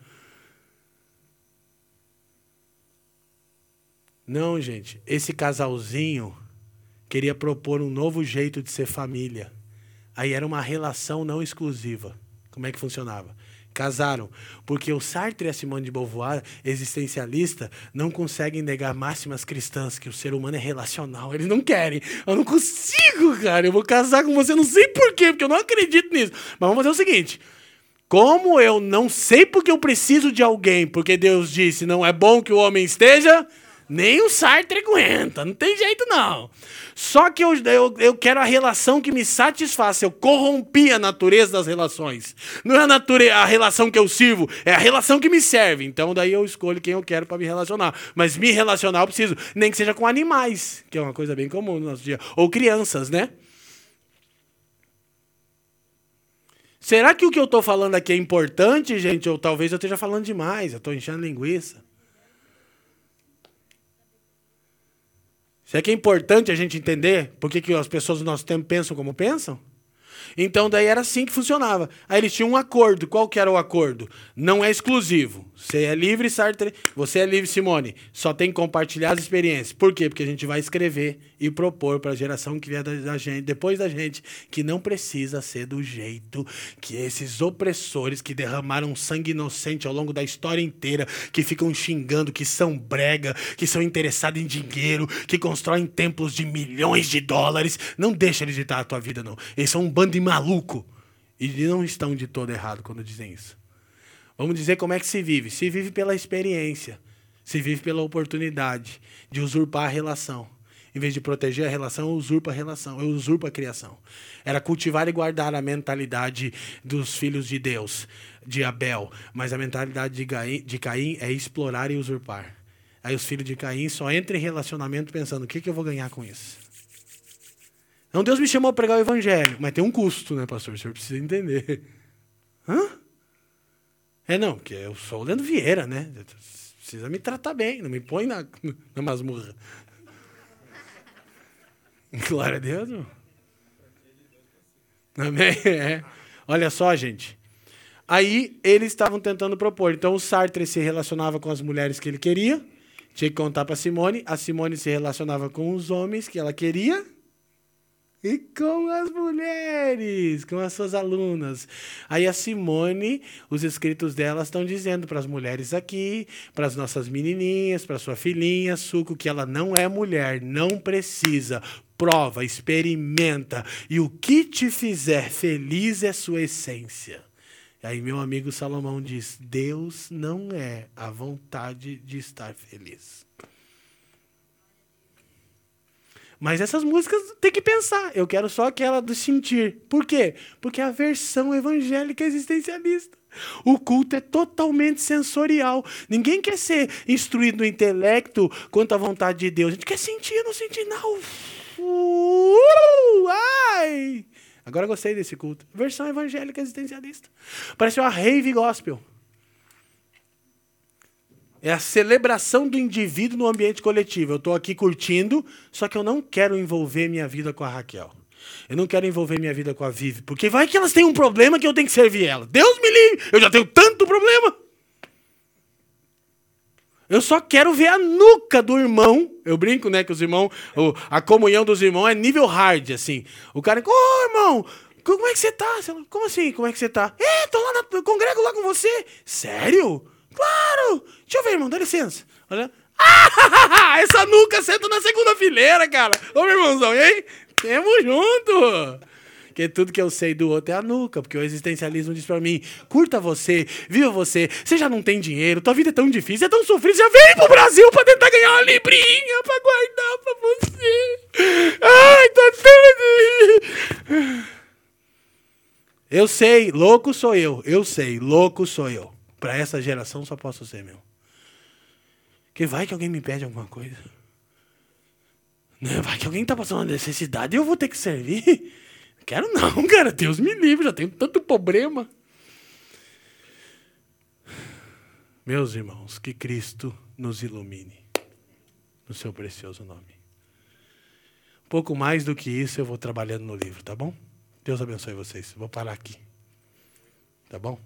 Não, gente. Esse casalzinho queria propor um novo jeito de ser família. Aí era uma relação não exclusiva. Como é que funcionava? casaram. Porque o Sartre e a Simone de Beauvoir, existencialista, não conseguem negar máximas cristãs, que o ser humano é relacional. Eles não querem. Eu não consigo, cara. Eu vou casar com você, não sei porquê, porque eu não acredito nisso. Mas vamos fazer o seguinte. Como eu não sei porque eu preciso de alguém, porque Deus disse, não é bom que o homem esteja nem o Sartre aguenta, não tem jeito não. Só que eu, eu, eu quero a relação que me satisfaça. Eu corrompi a natureza das relações. Não é a, nature, a relação que eu sirvo, é a relação que me serve. Então daí eu escolho quem eu quero para me relacionar. Mas me relacionar eu preciso, nem que seja com animais, que é uma coisa bem comum no nosso dia. Ou crianças, né? Será que o que eu estou falando aqui é importante, gente? Ou talvez eu esteja falando demais, eu estou enchendo linguiça. Será que é importante a gente entender por que, que as pessoas do nosso tempo pensam como pensam? Então daí era assim que funcionava. Aí eles tinham um acordo. Qual que era o acordo? Não é exclusivo. Você é livre, Sartre. Você é livre, Simone. Só tem que compartilhar as experiências. Por quê? Porque a gente vai escrever e propor para a geração que vier da gente, depois da gente, que não precisa ser do jeito que esses opressores que derramaram sangue inocente ao longo da história inteira, que ficam xingando, que são brega, que são interessados em dinheiro, que constroem templos de milhões de dólares. Não deixa eles ditar a tua vida, não. Eles são um bando de maluco. E não estão de todo errado quando dizem isso. Vamos dizer como é que se vive. Se vive pela experiência. Se vive pela oportunidade de usurpar a relação. Em vez de proteger a relação, usurpa a relação, usurpa a criação. Era cultivar e guardar a mentalidade dos filhos de Deus, de Abel. Mas a mentalidade de Caim, é explorar e usurpar. Aí os filhos de Caim só entram em relacionamento pensando: o que, que eu vou ganhar com isso? Não, Deus me chamou a pregar o evangelho, mas tem um custo, né, pastor? O senhor precisa entender. Hã? É, não, porque eu sou o Leandro Vieira, né? Precisa me tratar bem, não me põe na, na masmurra. Glória a Deus. Meu. Amém? É. Olha só, gente. Aí eles estavam tentando propor. Então o Sartre se relacionava com as mulheres que ele queria, tinha que contar para Simone. A Simone se relacionava com os homens que ela queria e com as mulheres, com as suas alunas. Aí a Simone, os escritos dela estão dizendo para as mulheres aqui, para as nossas menininhas, para sua filhinha, Suco, que ela não é mulher, não precisa. Prova, experimenta, e o que te fizer feliz é sua essência. Aí meu amigo Salomão diz: Deus não é a vontade de estar feliz. Mas essas músicas tem que pensar. Eu quero só aquela do sentir. Por quê? Porque é a versão evangélica existencialista. O culto é totalmente sensorial. Ninguém quer ser instruído no intelecto quanto à vontade de Deus. A gente quer sentir, não sentir, não. Uh, ai! Agora gostei desse culto. Versão evangélica existencialista. Parece uma rave gospel. É a celebração do indivíduo no ambiente coletivo. Eu estou aqui curtindo, só que eu não quero envolver minha vida com a Raquel. Eu não quero envolver minha vida com a Vivi, porque vai que elas têm um problema que eu tenho que servir ela. Deus me livre, eu já tenho tanto problema. Eu só quero ver a nuca do irmão. Eu brinco, né, que os irmãos, a comunhão dos irmãos é nível hard, assim. O cara, ô oh, irmão, como é que você tá? Como assim, como é que você tá? É, tô lá, na, congrego lá com você. Sério? Claro! Deixa eu ver, irmão, dá licença. Olha. Ah, essa nuca senta na segunda fileira, cara. Ô, meu irmãozão, e aí? Tamo junto! Porque tudo que eu sei do outro é a nuca, porque o existencialismo diz para mim: curta você, viva você, você já não tem dinheiro, tua vida é tão difícil, é tão sofrida, já vem pro Brasil pra tentar ganhar uma librinha pra guardar pra você. Ai, tá tudo. Eu sei, louco sou eu, eu sei, louco sou eu. Pra essa geração só posso ser meu. Que vai que alguém me pede alguma coisa. Né? Vai que alguém tá passando uma necessidade e eu vou ter que servir. Quero não, cara. Deus me livre, já tenho tanto problema. Meus irmãos, que Cristo nos ilumine no seu precioso nome. Pouco mais do que isso eu vou trabalhando no livro, tá bom? Deus abençoe vocês. Vou parar aqui. Tá bom?